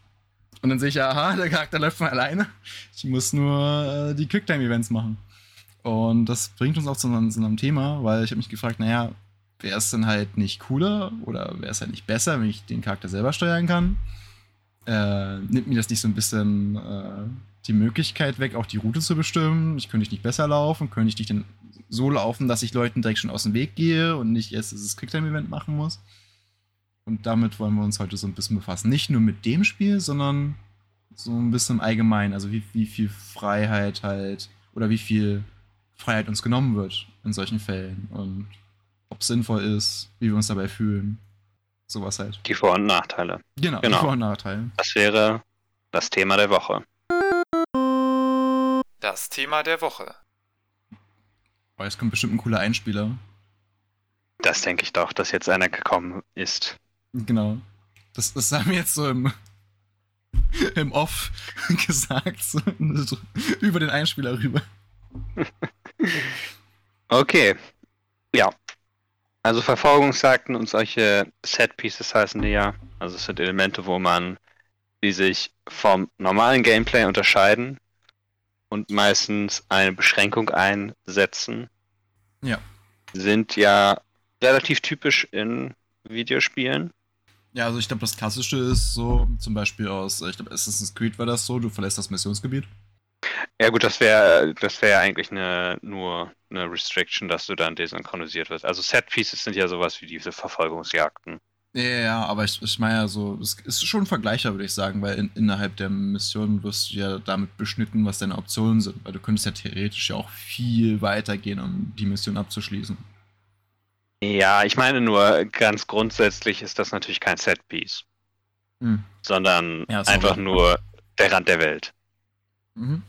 Und dann sehe ich, aha, der Charakter läuft von alleine. Ich muss nur äh, die Quicktime-Events machen. Und das bringt uns auch zu einem, zu einem Thema, weil ich habe mich gefragt, naja, wäre es dann halt nicht cooler oder wäre es halt nicht besser, wenn ich den Charakter selber steuern kann? Äh, nimmt mir das nicht so ein bisschen äh, die Möglichkeit weg, auch die Route zu bestimmen? Ich könnte ich nicht besser laufen? Könnte ich nicht denn so laufen, dass ich Leuten direkt schon aus dem Weg gehe und nicht erst dieses Quicktime-Event machen muss? Und damit wollen wir uns heute so ein bisschen befassen. Nicht nur mit dem Spiel, sondern so ein bisschen im Allgemeinen. Also wie, wie viel Freiheit halt oder wie viel Freiheit uns genommen wird in solchen Fällen und ob es sinnvoll ist, wie wir uns dabei fühlen. Sowas halt. Die Vor- und Nachteile. Genau, Genau. die Vor- und Nachteile. Das wäre das Thema der Woche. Das Thema der Woche. Weil es kommt bestimmt ein cooler Einspieler. Das denke ich doch, dass jetzt einer gekommen ist. Genau. Das, das haben wir jetzt so im, im Off gesagt. So, über den Einspieler rüber. Okay. Ja. Also Verfolgungsjagden und solche Set-Pieces heißen die ja. Also es sind Elemente, wo man die sich vom normalen Gameplay unterscheiden und meistens eine Beschränkung einsetzen. Ja. Sind ja relativ typisch in Videospielen. Ja, also ich glaube, das Klassische ist so, zum Beispiel aus, ich glaube, Assassin's Creed war das so, du verlässt das Missionsgebiet. Ja gut, das wäre das wäre eigentlich eine, nur eine Restriction, dass du dann desynchronisiert wirst. Also Set-Pieces sind ja sowas wie diese Verfolgungsjagden. Ja, ja, aber ich, ich meine ja so, es ist schon vergleichbar, würde ich sagen, weil in, innerhalb der Mission wirst du ja damit beschnitten, was deine Optionen sind. Weil du könntest ja theoretisch ja auch viel weiter gehen, um die Mission abzuschließen. Ja, ich meine nur, ganz grundsätzlich ist das natürlich kein Set-Piece, Hm. sondern Ja, einfach nur der Rand der Welt. Mhm.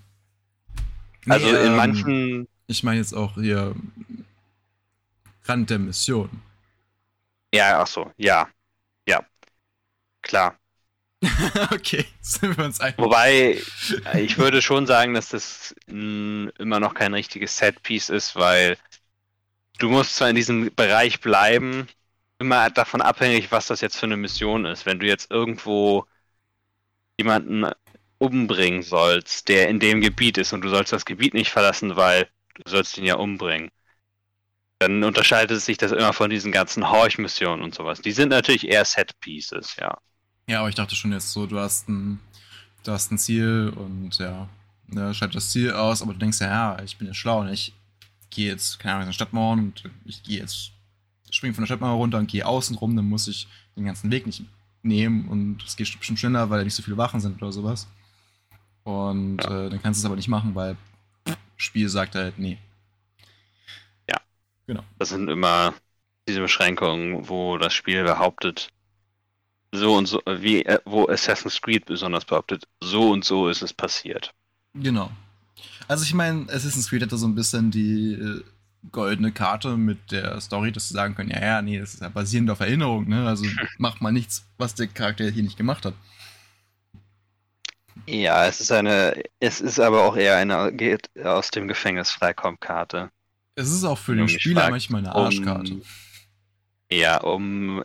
Also Nee, in ähm, manchen, Ich meine jetzt auch hier Rand der Mission. ja, ach so, ja, ja, klar. okay, sind wir uns einig. Wobei, äh, ich würde schon sagen, dass das immer noch kein richtiges Set-Piece ist, weil du musst zwar in diesem Bereich bleiben, immer davon abhängig, was das jetzt für eine Mission ist. Wenn du jetzt irgendwo jemanden umbringen sollst, der in dem Gebiet ist und du sollst das Gebiet nicht verlassen, weil du sollst ihn ja umbringen, dann unterscheidet sich das immer von diesen ganzen Horch-Missionen und sowas. Die sind natürlich eher Set-Pieces, ja. Ja, aber ich dachte schon jetzt so, du hast ein, du hast ein Ziel und ja, ne, schreib das Ziel aus, aber du denkst ja, ja, ich bin ja schlau und ich gehe jetzt, keine Ahnung, in Stadtmauern und ich gehe jetzt, spring von der Stadtmauer runter und gehe außen rum, dann muss ich den ganzen Weg nicht nehmen und es geht bestimmt schneller, weil da nicht so viele Wachen sind oder sowas. Und äh, dann kannst du es aber nicht machen, weil Spiel sagt halt, nee. Das sind immer diese Beschränkungen, wo das Spiel behauptet, so und so, wie äh, wo Assassin's Creed besonders behauptet, so und so ist es passiert. Genau. Also ich meine, Assassin's Creed hatte so ein bisschen die äh, goldene Karte mit der Story, dass sie sagen können, ja, ja, nee, das ist ja basierend auf Erinnerung, ne? Also mach mal nichts, was der Charakter hier nicht gemacht hat. Ja, es ist eine, es ist aber auch eher eine geht aus dem Gefängnis freikommen Karte. Es ist auch für den Spieler manchmal eine Um, Arschkarte. ja, um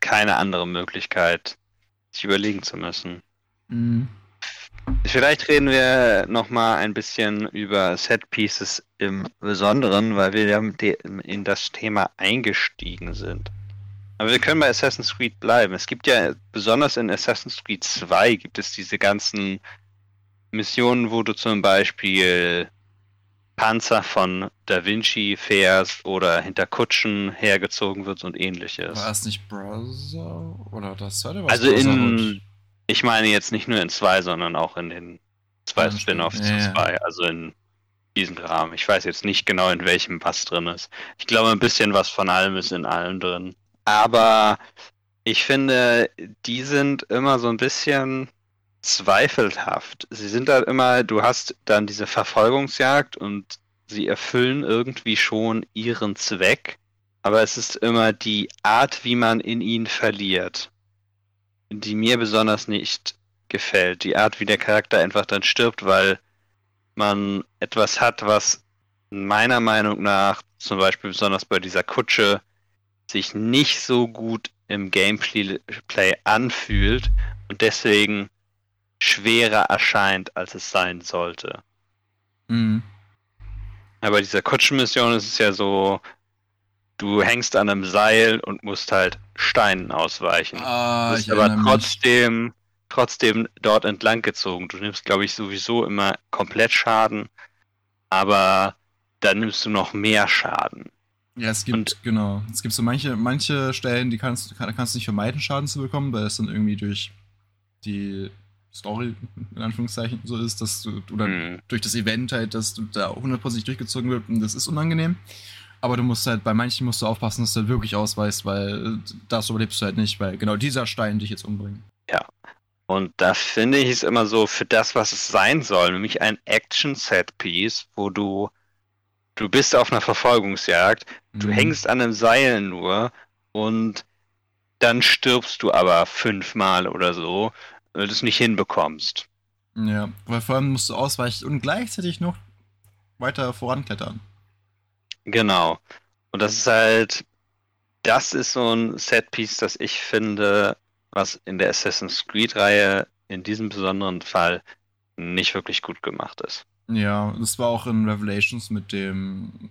keine andere Möglichkeit sich überlegen zu müssen. Mhm. Vielleicht reden wir noch mal ein bisschen über Set Pieces im Besonderen, weil wir ja in das Thema eingestiegen sind. Aber wir können bei Assassin's Creed bleiben. Es gibt ja, besonders in Assassin's Creed 2 gibt es diese ganzen Missionen, wo du zum Beispiel Panzer von Da Vinci fährst oder hinter Kutschen hergezogen wird und ähnliches. War es nicht Browser? Oder das zweite war Also in, ich meine jetzt nicht nur in zwei, sondern auch in den zwei Anderen Spin-offs zu Ja, ja. zwei, also in diesem Rahmen. Ich weiß jetzt nicht genau, in welchem was drin ist. Ich glaube, ein bisschen was von allem ist in allem drin. Aber ich finde, die sind immer so ein bisschen zweifelhaft. Sie sind da immer, du hast dann diese Verfolgungsjagd und sie erfüllen irgendwie schon ihren Zweck, aber es ist immer die Art, wie man in ihn verliert, die mir besonders nicht gefällt. Die Art, wie der Charakter einfach dann stirbt, weil man etwas hat, was meiner Meinung nach, zum Beispiel besonders bei dieser Kutsche, sich nicht so gut im Gameplay anfühlt und deswegen schwerer erscheint, als es sein sollte. Mhm. Aber dieser Kutschenmission ist es ja so, du hängst an einem Seil und musst halt Steinen ausweichen. Ah, du bist aber trotzdem, mich. trotzdem dort entlang gezogen. Du nimmst, glaube ich, sowieso immer komplett Schaden, aber dann nimmst du noch mehr Schaden. Ja, es gibt, und, genau. Es gibt so manche, manche Stellen, die kannst, kann, kannst du nicht vermeiden, Schaden zu bekommen, weil es dann irgendwie durch die Story, in Anführungszeichen, so ist, dass du, oder mhm. durch das Event halt, dass du da 100% durchgezogen wird und das ist unangenehm. Aber du musst halt, bei manchen musst du aufpassen, dass du halt wirklich ausweist, weil das überlebst du halt nicht, weil genau dieser Stein dich jetzt umbringt. Ja. Und da finde ich es immer so für das, was es sein soll, nämlich ein Action-Set-Piece, wo du, du bist auf einer Verfolgungsjagd, du mhm. hängst an einem Seil nur und dann stirbst du aber fünfmal oder so weil du es nicht hinbekommst. Ja, weil vor allem musst du ausweichen und gleichzeitig noch weiter voranklettern. Genau. Und das ist halt, das ist so ein Setpiece, das ich finde, was in der Assassin's Creed-Reihe in diesem besonderen Fall nicht wirklich gut gemacht ist. Ja, das war auch in Revelations mit dem,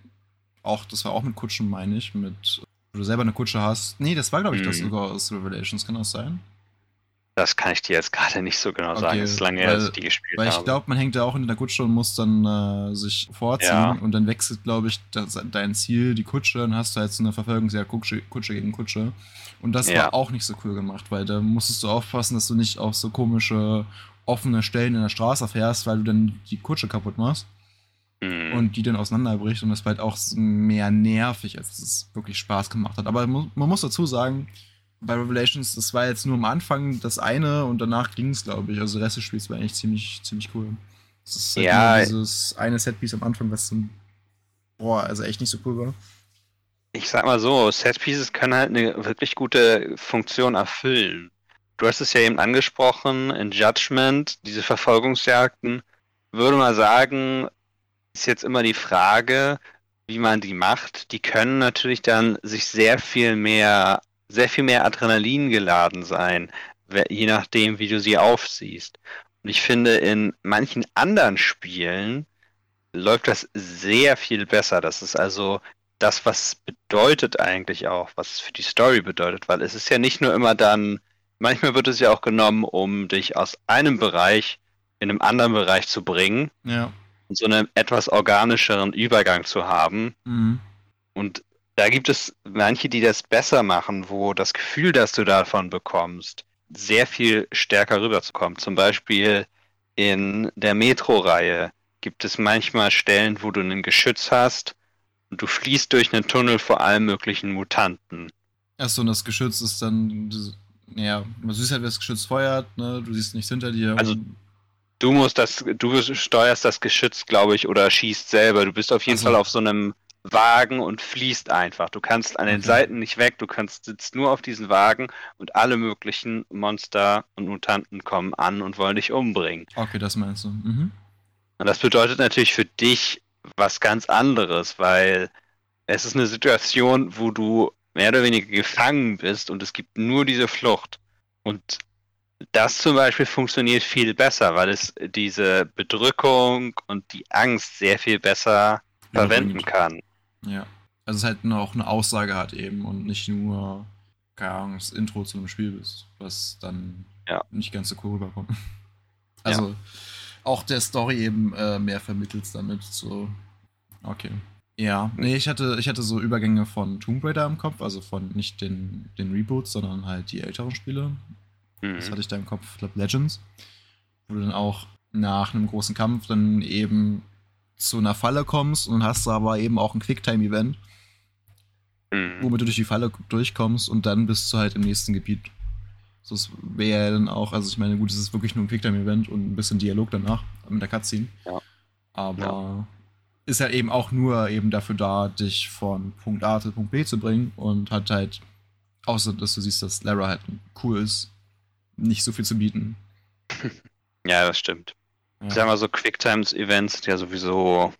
auch, das war auch mit Kutschen, meine ich, mit, wo du selber eine Kutsche hast. Nee, das war, glaube ich, das mhm. sogar aus Revelations, kann das sein? Das kann ich dir jetzt gerade nicht so genau okay, sagen. Es ist lange her, dass ich die gespielt weil habe. Weil ich glaube, man hängt da auch in der Kutsche und muss dann äh, sich vorziehen ja. und dann wechselt, glaube ich, das, dein Ziel, die Kutsche, dann hast du halt so eine Verfolgungsjagd Kutsche, Kutsche gegen Kutsche. Und das ja. war auch nicht so cool gemacht, weil da musstest du aufpassen, dass du nicht auf so komische offene Stellen in der Straße fährst, weil du dann die Kutsche kaputt machst. Mhm. Und die dann auseinanderbricht und das war halt auch mehr nervig, als es wirklich Spaß gemacht hat. Aber man muss dazu sagen, bei Revelations, das war jetzt nur am Anfang das eine und danach ging es, glaube ich. Also der Rest des Spiels war eigentlich ziemlich, ziemlich cool. Das ist halt ja, dieses eine Setpiece am Anfang, was so, boah, also echt nicht so cool war. Ich sag mal so, Setpieces können halt eine wirklich gute Funktion erfüllen. Du hast es ja eben angesprochen, in Judgment, diese Verfolgungsjagden, würde man sagen, ist jetzt immer die Frage, wie man die macht. Die können natürlich dann sich sehr viel mehr sehr viel mehr Adrenalin geladen sein, je nachdem, wie du sie aufsiehst. Und ich finde, in manchen anderen Spielen läuft das sehr viel besser. Das ist also das, was bedeutet eigentlich auch, was es für die Story bedeutet, weil es ist ja nicht nur immer dann, manchmal wird es ja auch genommen, um dich aus einem Bereich in einem anderen Bereich zu bringen. Ja. Und so einen etwas organischeren Übergang zu haben. Mhm. Und da gibt es manche, die das besser machen, wo das Gefühl, das du davon bekommst, sehr viel stärker rüberzukommen. Zum Beispiel in der Metro-Reihe gibt es manchmal Stellen, wo du ein Geschütz hast und du fließt durch einen Tunnel vor allen möglichen Mutanten. Achso, und das Geschütz ist dann, ja, du siehst halt, wer das Geschütz feuert, ne? du siehst nichts hinter dir. Also du musst das, du steuerst das Geschütz, glaube ich, oder schießt selber. Du bist auf jeden also. Fall auf so einem Wagen und fließt einfach. Du kannst an den okay. Seiten nicht weg, du kannst sitzt nur auf diesen Wagen und alle möglichen Monster und Mutanten kommen an und wollen dich umbringen. Okay, das meinst du. Mhm. Und das bedeutet natürlich für dich was ganz anderes, weil es ist eine Situation, wo du mehr oder weniger gefangen bist und es gibt nur diese Flucht. Und das zum Beispiel funktioniert viel besser, weil es diese Bedrückung und die Angst sehr viel besser verwenden kann. Ja. Also es halt auch eine Aussage hat eben und nicht nur, keine Ahnung, das Intro zu einem Spiel ist, was dann ja. nicht ganz so cool rüberkommt. Also ja. auch der Story eben äh, mehr vermittelt damit. So, okay. Ja, nee, ich hatte, ich hatte so Übergänge von Tomb Raider im Kopf, also von nicht den, den Reboots, sondern halt die älteren Spiele. Mhm. Das hatte ich da im Kopf, ich glaube Legends. Wo du dann auch nach einem großen Kampf dann eben zu einer Falle kommst und hast aber eben auch ein Quicktime-Event, mhm. womit du durch die Falle durchkommst und dann bist du halt im nächsten Gebiet. So es wäre dann auch, also ich meine, gut, es ist wirklich nur ein Quicktime-Event und ein bisschen Dialog danach mit der Cutscene. Ja. Aber Ja. ist halt eben auch nur eben dafür da, dich von Punkt A zu Punkt B zu bringen und hat halt, außer dass du siehst, dass Lara halt cool ist, nicht so viel zu bieten. Ja, das stimmt. Ja. Ich sag mal so, Quicktimes-Events ja sowieso.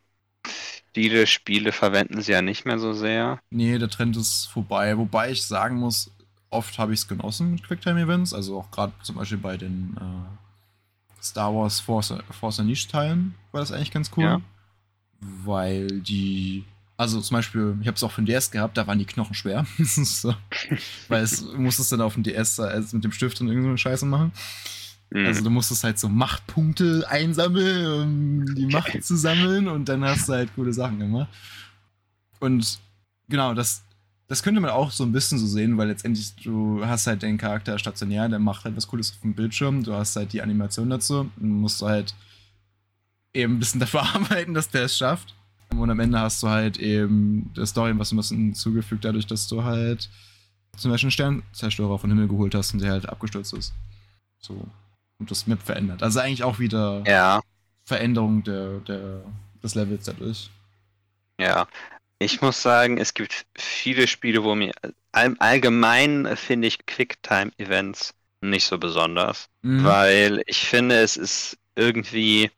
Viele Spiele verwenden sie ja nicht mehr so sehr. Nee, der Trend ist vorbei. Wobei ich sagen muss, oft habe ich es genossen mit Quicktime-Events. Also auch gerade zum Beispiel bei den äh, Star Wars Force, Force Unleashed-Teilen war das eigentlich ganz cool. Ja. Weil die. Also zum Beispiel, ich habe es auch für den DS gehabt, da waren die Knochen schwer. So. Weil es musstest dann auf dem DS also mit dem Stift dann irgendeine Scheiße machen. Mhm. Also du musstest halt so Machtpunkte einsammeln, um die Macht zu sammeln und dann hast du halt coole Sachen gemacht. Und genau, das, das könnte man auch so ein bisschen so sehen, weil letztendlich du hast halt den Charakter stationär, der macht halt was Cooles auf dem Bildschirm, du hast halt die Animation dazu und musst du halt eben ein bisschen dafür arbeiten, dass der es schafft. Und am Ende hast du halt eben das Story was ein bisschen hinzugefügt, dadurch, dass du halt zum Beispiel einen Sternzerstörer vom Himmel geholt hast und der halt abgestürzt ist. So. Und das Map verändert. Also eigentlich auch wieder ja, Veränderung der, der, des Levels dadurch. ja. Ich muss sagen, es gibt viele Spiele, wo mir all, allgemein finde ich Quicktime-Events nicht so besonders. Mhm. Weil ich finde, es ist irgendwie.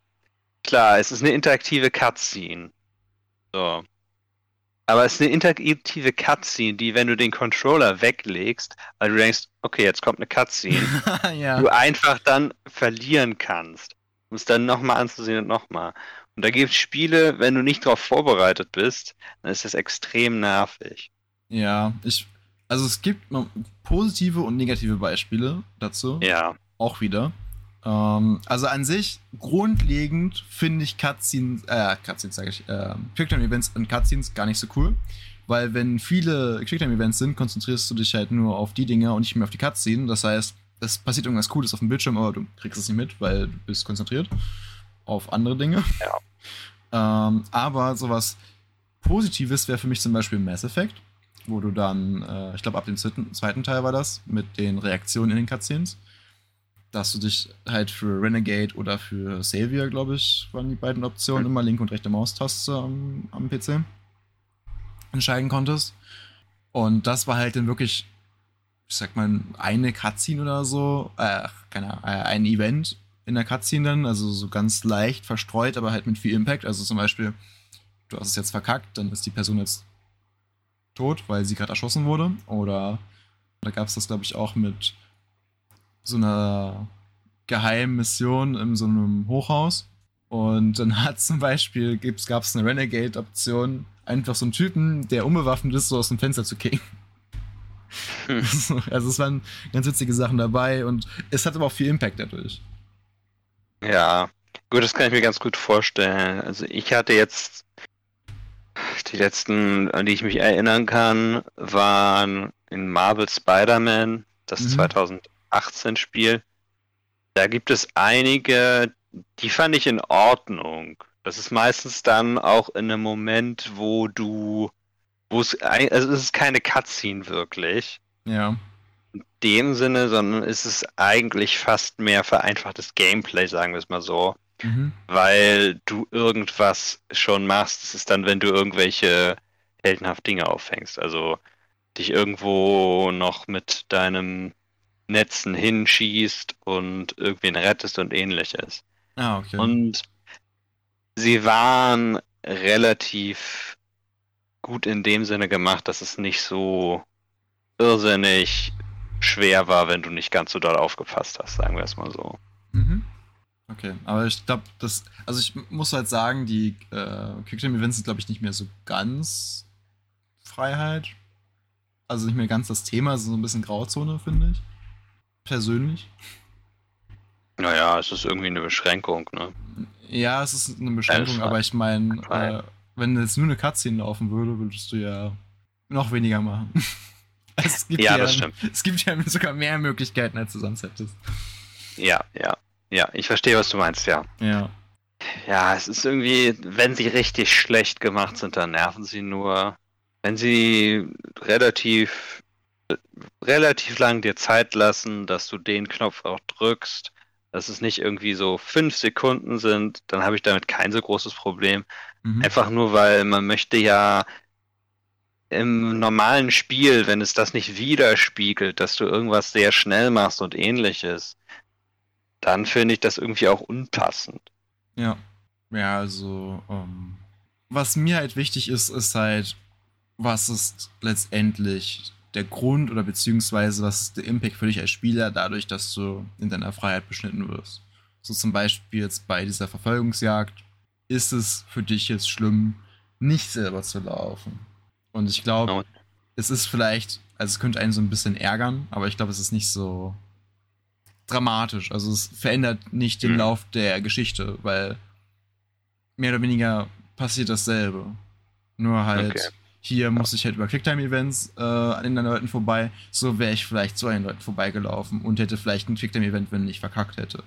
Klar, es ist eine interaktive Cutscene. So. Aber es ist eine interaktive Cutscene, die, wenn du den Controller weglegst, weil du denkst, okay, jetzt kommt eine Cutscene, ja. du einfach dann verlieren kannst. Um es dann nochmal anzusehen und nochmal. Und da gibt es Spiele, wenn du nicht darauf vorbereitet bist, dann ist das extrem nervig. ja, ich. Also es gibt positive und negative Beispiele dazu. Ja. Auch wieder. Ähm, also an sich, grundlegend finde ich Cutscenes, äh, Cutscenes sage ich, äh, Quicktime-Events und Cutscenes gar nicht so cool. Weil wenn viele Quicktime-Events sind, konzentrierst du dich halt nur auf die Dinge und nicht mehr auf die Cutscene. Das heißt, es passiert irgendwas Cooles auf dem Bildschirm, aber du kriegst es nicht mit, weil du bist konzentriert auf andere Dinge. Ja. ähm, aber sowas Positives wäre für mich zum Beispiel Mass Effect, wo du dann, äh, ich glaube ab dem zweiten, zweiten Teil war das, mit den Reaktionen in den Cutscenes, dass du dich halt für Renegade oder für Savior, glaube ich, waren die beiden Optionen, immer linke und rechte Maustaste am, am PC entscheiden konntest. Und das war halt dann wirklich, ich sag mal, eine Cutscene oder so, äh, keine Ahnung, äh, ein Event in der Cutscene dann, also so ganz leicht verstreut, aber halt mit viel Impact. Also zum Beispiel, du hast es jetzt verkackt, dann ist die Person jetzt tot, weil sie gerade erschossen wurde. Oder da gab es das, glaube ich, auch mit so einer geheimen Mission in so einem Hochhaus. Und dann hat zum Beispiel, gab es eine Renegade-Option, einfach so einen Typen, der unbewaffnet ist, so aus dem Fenster zu kicken. Hm. also es waren ganz witzige Sachen dabei und es hat aber auch viel Impact dadurch. Ja, gut, das kann ich mir ganz gut vorstellen. Also ich hatte jetzt die letzten, an die ich mich erinnern kann, waren in Marvel Spider-Man, das Mhm. 2018 Spiel. Da gibt es einige, die fand ich in Ordnung. Das ist meistens dann auch in einem Moment, wo du, wo es, also es ist keine Cutscene wirklich Ja. dem Sinne, sondern ist es eigentlich fast mehr vereinfachtes Gameplay, sagen wir es mal so. Mhm. Weil du irgendwas schon machst. Das ist dann, wenn du irgendwelche heldenhaft Dinge auffängst. Also dich irgendwo noch mit deinem Netzen hinschießt und irgendwen rettest und ähnliches. Ah, okay. Und sie waren relativ gut in dem Sinne gemacht, dass es nicht so irrsinnig schwer war, wenn du nicht ganz so doll aufgepasst hast, sagen wir es mal so. Mhm. Okay, aber ich glaube, das. Also ich muss halt sagen, die äh, Quicktime-Events sind, glaube ich, nicht mehr so ganz Freiheit. Also nicht mehr ganz das Thema, so ein bisschen Grauzone, finde ich. Persönlich. Naja, es ist irgendwie eine Beschränkung, ne? Ja, es ist eine Beschränkung, Ja, aber ich meine, äh, wenn jetzt nur eine Cutscene laufen würde, würdest du ja noch weniger machen. es gibt Ja, das stimmt. Es gibt ja sogar mehr Möglichkeiten, als du sonst hättest. Ja, ja. Ja, ich verstehe, was du meinst, ja. Ja. Ja, es ist irgendwie, wenn sie richtig schlecht gemacht sind, dann nerven sie nur. Wenn sie relativ, relativ lang dir Zeit lassen, dass du den Knopf auch drückst, dass es nicht irgendwie so fünf Sekunden sind, dann habe ich damit kein so großes Problem. Mhm. Einfach nur, weil man möchte ja im normalen Spiel, wenn es das nicht widerspiegelt, dass du irgendwas sehr schnell machst und ähnliches, dann finde ich das irgendwie auch unpassend. Ja. Ja, also, ähm, was mir halt wichtig ist, ist halt, was ist letztendlich der Grund oder beziehungsweise was ist der Impact für dich als Spieler dadurch, dass du in deiner Freiheit beschnitten wirst. So zum Beispiel jetzt bei dieser Verfolgungsjagd ist es für dich jetzt schlimm, nicht selber zu laufen. Und ich glaube, Genau. es ist vielleicht, also es könnte einen so ein bisschen ärgern, aber ich glaube, es ist nicht so dramatisch. Also es verändert nicht den Mhm. Lauf der Geschichte, weil mehr oder weniger passiert dasselbe. Nur halt, Okay. Hier muss ich halt über Quicktime-Events äh, an den Leuten vorbei. So wäre ich vielleicht zu den Leuten vorbeigelaufen und hätte vielleicht ein Quicktime-Event, wenn ich verkackt hätte.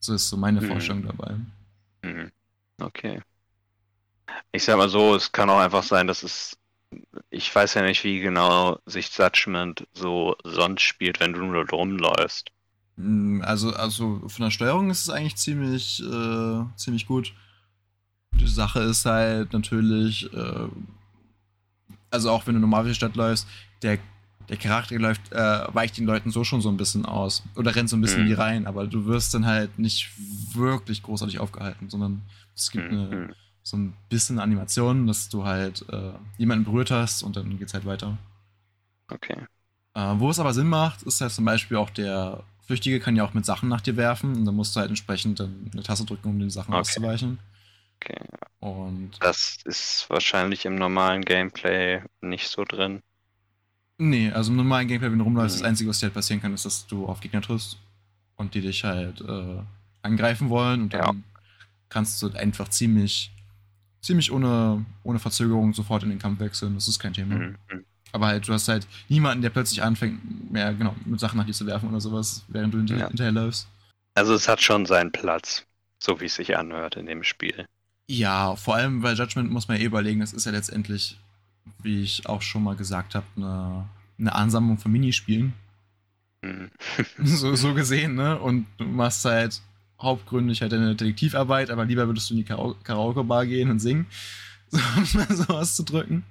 So ist so meine Mhm. Vorstellung dabei. Mhm. Okay. Ich sag mal so, es kann auch einfach sein, dass es. Ich weiß ja nicht, wie genau sich Judgment so sonst spielt, wenn du nur rumläufst. Mm, Also, also von der Steuerung ist es eigentlich ziemlich, äh, ziemlich gut. Die Sache ist halt natürlich, äh, also auch wenn du normal durch die Stadt läufst, der, der Charakter läuft, äh, weicht den Leuten so schon so ein bisschen aus. Oder rennt so ein bisschen Mhm. in die rein, aber du wirst dann halt nicht wirklich großartig aufgehalten, sondern es gibt eine, Mhm. so ein bisschen Animation, dass du halt äh, jemanden berührt hast und dann geht's halt weiter. Okay. Äh, wo es aber Sinn macht, ist halt zum Beispiel auch der Flüchtige kann ja auch mit Sachen nach dir werfen und dann musst du halt entsprechend dann eine Taste drücken, um den Sachen Okay. auszuweichen. Okay. Und Das ist wahrscheinlich im normalen Gameplay nicht so drin. nee, also im normalen Gameplay, wenn du rumläufst, Mhm. das Einzige, was dir halt passieren kann, ist, dass du auf Gegner triffst und die dich halt äh, angreifen wollen und dann Ja. kannst du einfach ziemlich, ziemlich ohne, ohne Verzögerung sofort in den Kampf wechseln. Das ist kein Thema. Mhm. Aber halt, du hast halt niemanden, der plötzlich anfängt, mehr genau, mit Sachen nach dir zu werfen oder sowas, während du hinter Ja. hinterherläufst. Also es hat schon seinen Platz, so wie es sich anhört in dem Spiel. Ja, vor allem bei Judgment muss man eh überlegen, das ist ja letztendlich, wie ich auch schon mal gesagt habe, eine, eine Ansammlung von Minispielen. Mhm. so, so gesehen, ne? Und du machst halt hauptgründig halt deine Detektivarbeit, aber lieber würdest du in die Karaoke-Bar gehen und singen, so, um mal sowas zu drücken.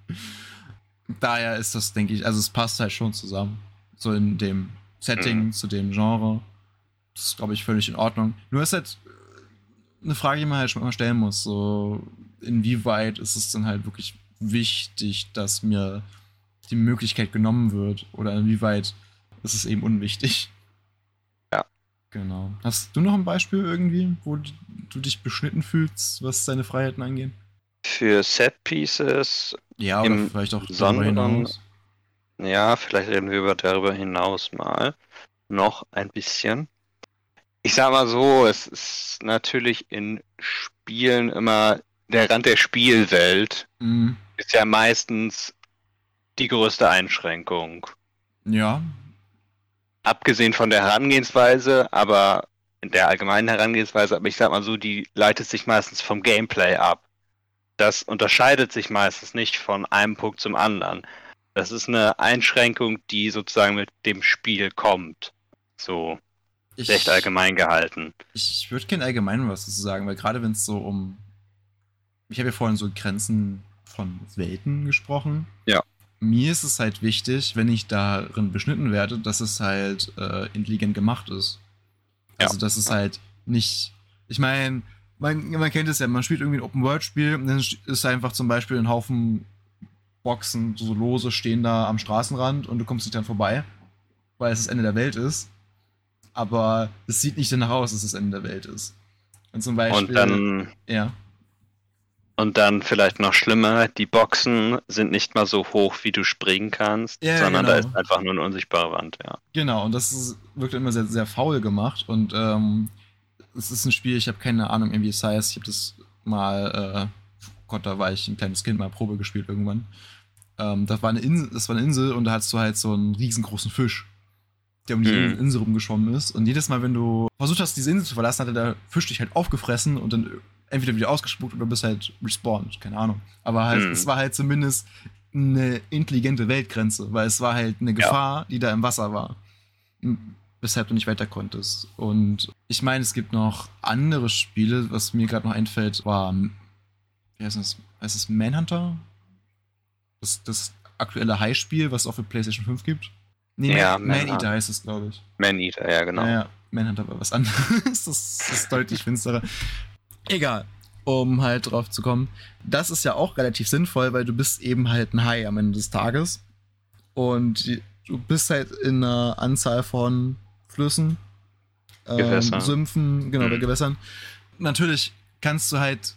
Daher ist das, denke ich, also es passt halt schon zusammen. So in dem Setting, Mhm. zu dem Genre. Das ist, glaube ich, völlig in Ordnung. Nur ist halt eine Frage, die man halt schon mal stellen muss. So, inwieweit ist es dann halt wirklich wichtig, dass mir die Möglichkeit genommen wird? Oder inwieweit ist es eben unwichtig? Ja. Genau. Hast du noch ein Beispiel irgendwie, wo du dich beschnitten fühlst, was deine Freiheiten angeht? Für Set Pieces, Ja, oder vielleicht auch darüber hinaus. ja, vielleicht reden wir über darüber hinaus mal noch ein bisschen. Ich sag mal so, es ist natürlich in Spielen immer der Rand der Spielwelt Mhm. ist ja meistens die größte Einschränkung. Ja, Abgesehen von der Herangehensweise, aber in der allgemeinen Herangehensweise, aber ich sag mal so, die leitet sich meistens vom Gameplay ab. Das unterscheidet sich meistens nicht von einem Punkt zum anderen. Das ist eine Einschränkung, die sozusagen mit dem Spiel kommt. So ich, recht allgemein gehalten. ich würde gerne allgemein was dazu sagen, weil gerade wenn es so um. Ich habe ja vorhin so Grenzen von Welten gesprochen. Ja. Mir ist es halt wichtig, wenn ich darin beschnitten werde, dass es halt äh, intelligent gemacht ist. Also, dass es halt nicht. Ich meine, man, man kennt es ja, man spielt irgendwie ein Open-World-Spiel und dann ist einfach zum Beispiel ein Haufen Boxen, so lose stehen da am Straßenrand und du kommst nicht dann vorbei, weil es das Ende der Welt ist. Aber es sieht nicht danach aus, dass es das Ende der Welt ist. Und zum Beispiel. Und dann, Ja. und dann vielleicht noch schlimmer, die Boxen sind nicht mal so hoch, wie du springen kannst, Ja, sondern da genau. ist einfach nur eine unsichtbare Wand, ja. Genau, und das ist, wirkt immer sehr, sehr faul gemacht. Und ähm, es ist ein Spiel, ich habe keine Ahnung, irgendwie es heißt, ich habe das mal, äh, Gott, da war ich ein kleines Kind mal Probe gespielt irgendwann. Ähm, das, war eine Insel, das war eine Insel und da hattest du halt so einen riesengroßen Fisch, der um die Mhm. Insel rumgeschwommen ist. Und jedes Mal, wenn du versucht hast, diese Insel zu verlassen, hat der Fisch dich halt aufgefressen und dann entweder wieder ausgespuckt oder bist halt respawned, keine Ahnung. Aber halt, Mhm. es war halt zumindest eine intelligente Weltgrenze, weil es war halt eine Gefahr, ja. die da im Wasser war. Weshalb du nicht weiter konntest. Und ich meine, es gibt noch andere Spiele, was mir gerade noch einfällt, war, wie heißt es? Heißt es Manhunter? Das, das aktuelle High-Spiel, was es auch für PlayStation 5 gibt. Nee, ja, Man, Man Eater heißt es, glaube ich. Man Eater, ja, genau. Ja, ja. Manhunter war was anderes. das, das ist deutlich finsterer. Egal um halt drauf zu kommen. Das ist ja auch relativ sinnvoll, weil du bist eben halt ein Hai am Ende des Tages. Und du bist halt in einer Anzahl von Flüssen, ähm, Sümpfen, genau, mhm. bei Gewässern. Natürlich kannst du halt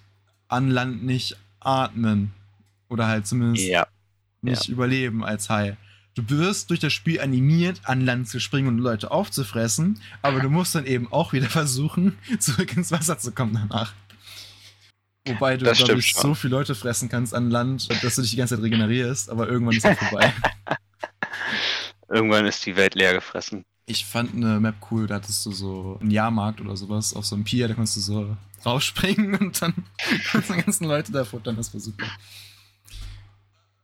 an Land nicht atmen. Oder halt zumindest ja. nicht ja. überleben als Hai. Du wirst durch das Spiel animiert, an Land zu springen und Leute aufzufressen, aber du musst dann eben auch wieder versuchen, zurück ins Wasser zu kommen danach. Wobei du, glaube ich, so viele Leute fressen kannst an Land, dass du dich die ganze Zeit regenerierst, aber irgendwann ist es vorbei. irgendwann ist die Welt leer gefressen. Ich fand eine Map cool, da hattest du so einen Jahrmarkt oder sowas auf so einem Pier, da konntest du so rausspringen und dann konntest du die ganzen Leute da futtern, das war super.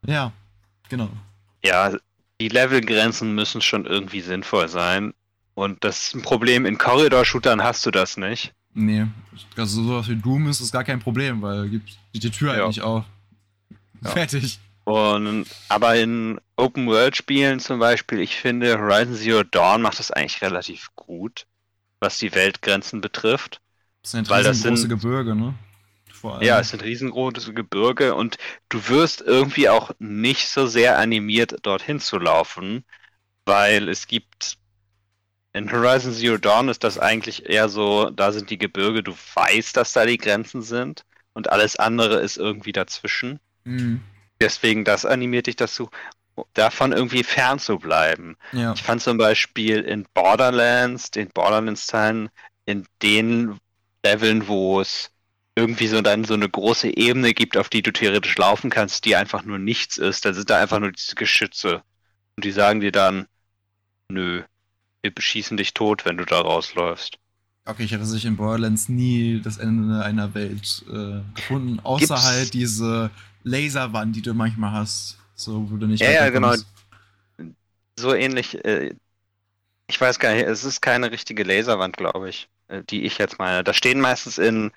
Ja, genau. Ja, die Levelgrenzen müssen schon irgendwie sinnvoll sein. Und das ist ein Problem, in Corridor-Shootern hast du das nicht. Nee, also sowas wie Doom ist das gar kein Problem, weil gibt die Tür halt ja. nicht auf. Ja. Fertig. Und, aber in Open-World-Spielen zum Beispiel, ich finde, Horizon Zero Dawn macht das eigentlich relativ gut, was die Weltgrenzen betrifft. Das sind weil das sind, Gebirge, ne? Ja, es sind riesengroße Gebirge und du wirst irgendwie auch nicht so sehr animiert, dorthin zu laufen, weil es gibt in Horizon Zero Dawn ist das eigentlich eher so, da sind die Gebirge, du weißt, dass da die Grenzen sind und alles andere ist irgendwie dazwischen. Mhm. Deswegen, das animiert dich dazu, davon irgendwie fern zu bleiben. Ja. Ich fand zum Beispiel in Borderlands, den Borderlands-Teilen, in den Leveln, wo es irgendwie so dann so eine große Ebene gibt, auf die du theoretisch laufen kannst, die einfach nur nichts ist, da sind da einfach nur diese Geschütze. Und die sagen dir dann, nö, wir beschießen dich tot, wenn du da rausläufst. Okay, ich hatte sich in Borderlands nie das Ende einer Welt äh, gefunden, außer Gibt's? halt diese Laserwand, die du manchmal hast, so wo du nicht. Ja, ja, genau. So ähnlich. Äh, ich weiß gar nicht, es ist keine richtige Laserwand, glaube ich, äh, die ich jetzt meine. Da stehen meistens in,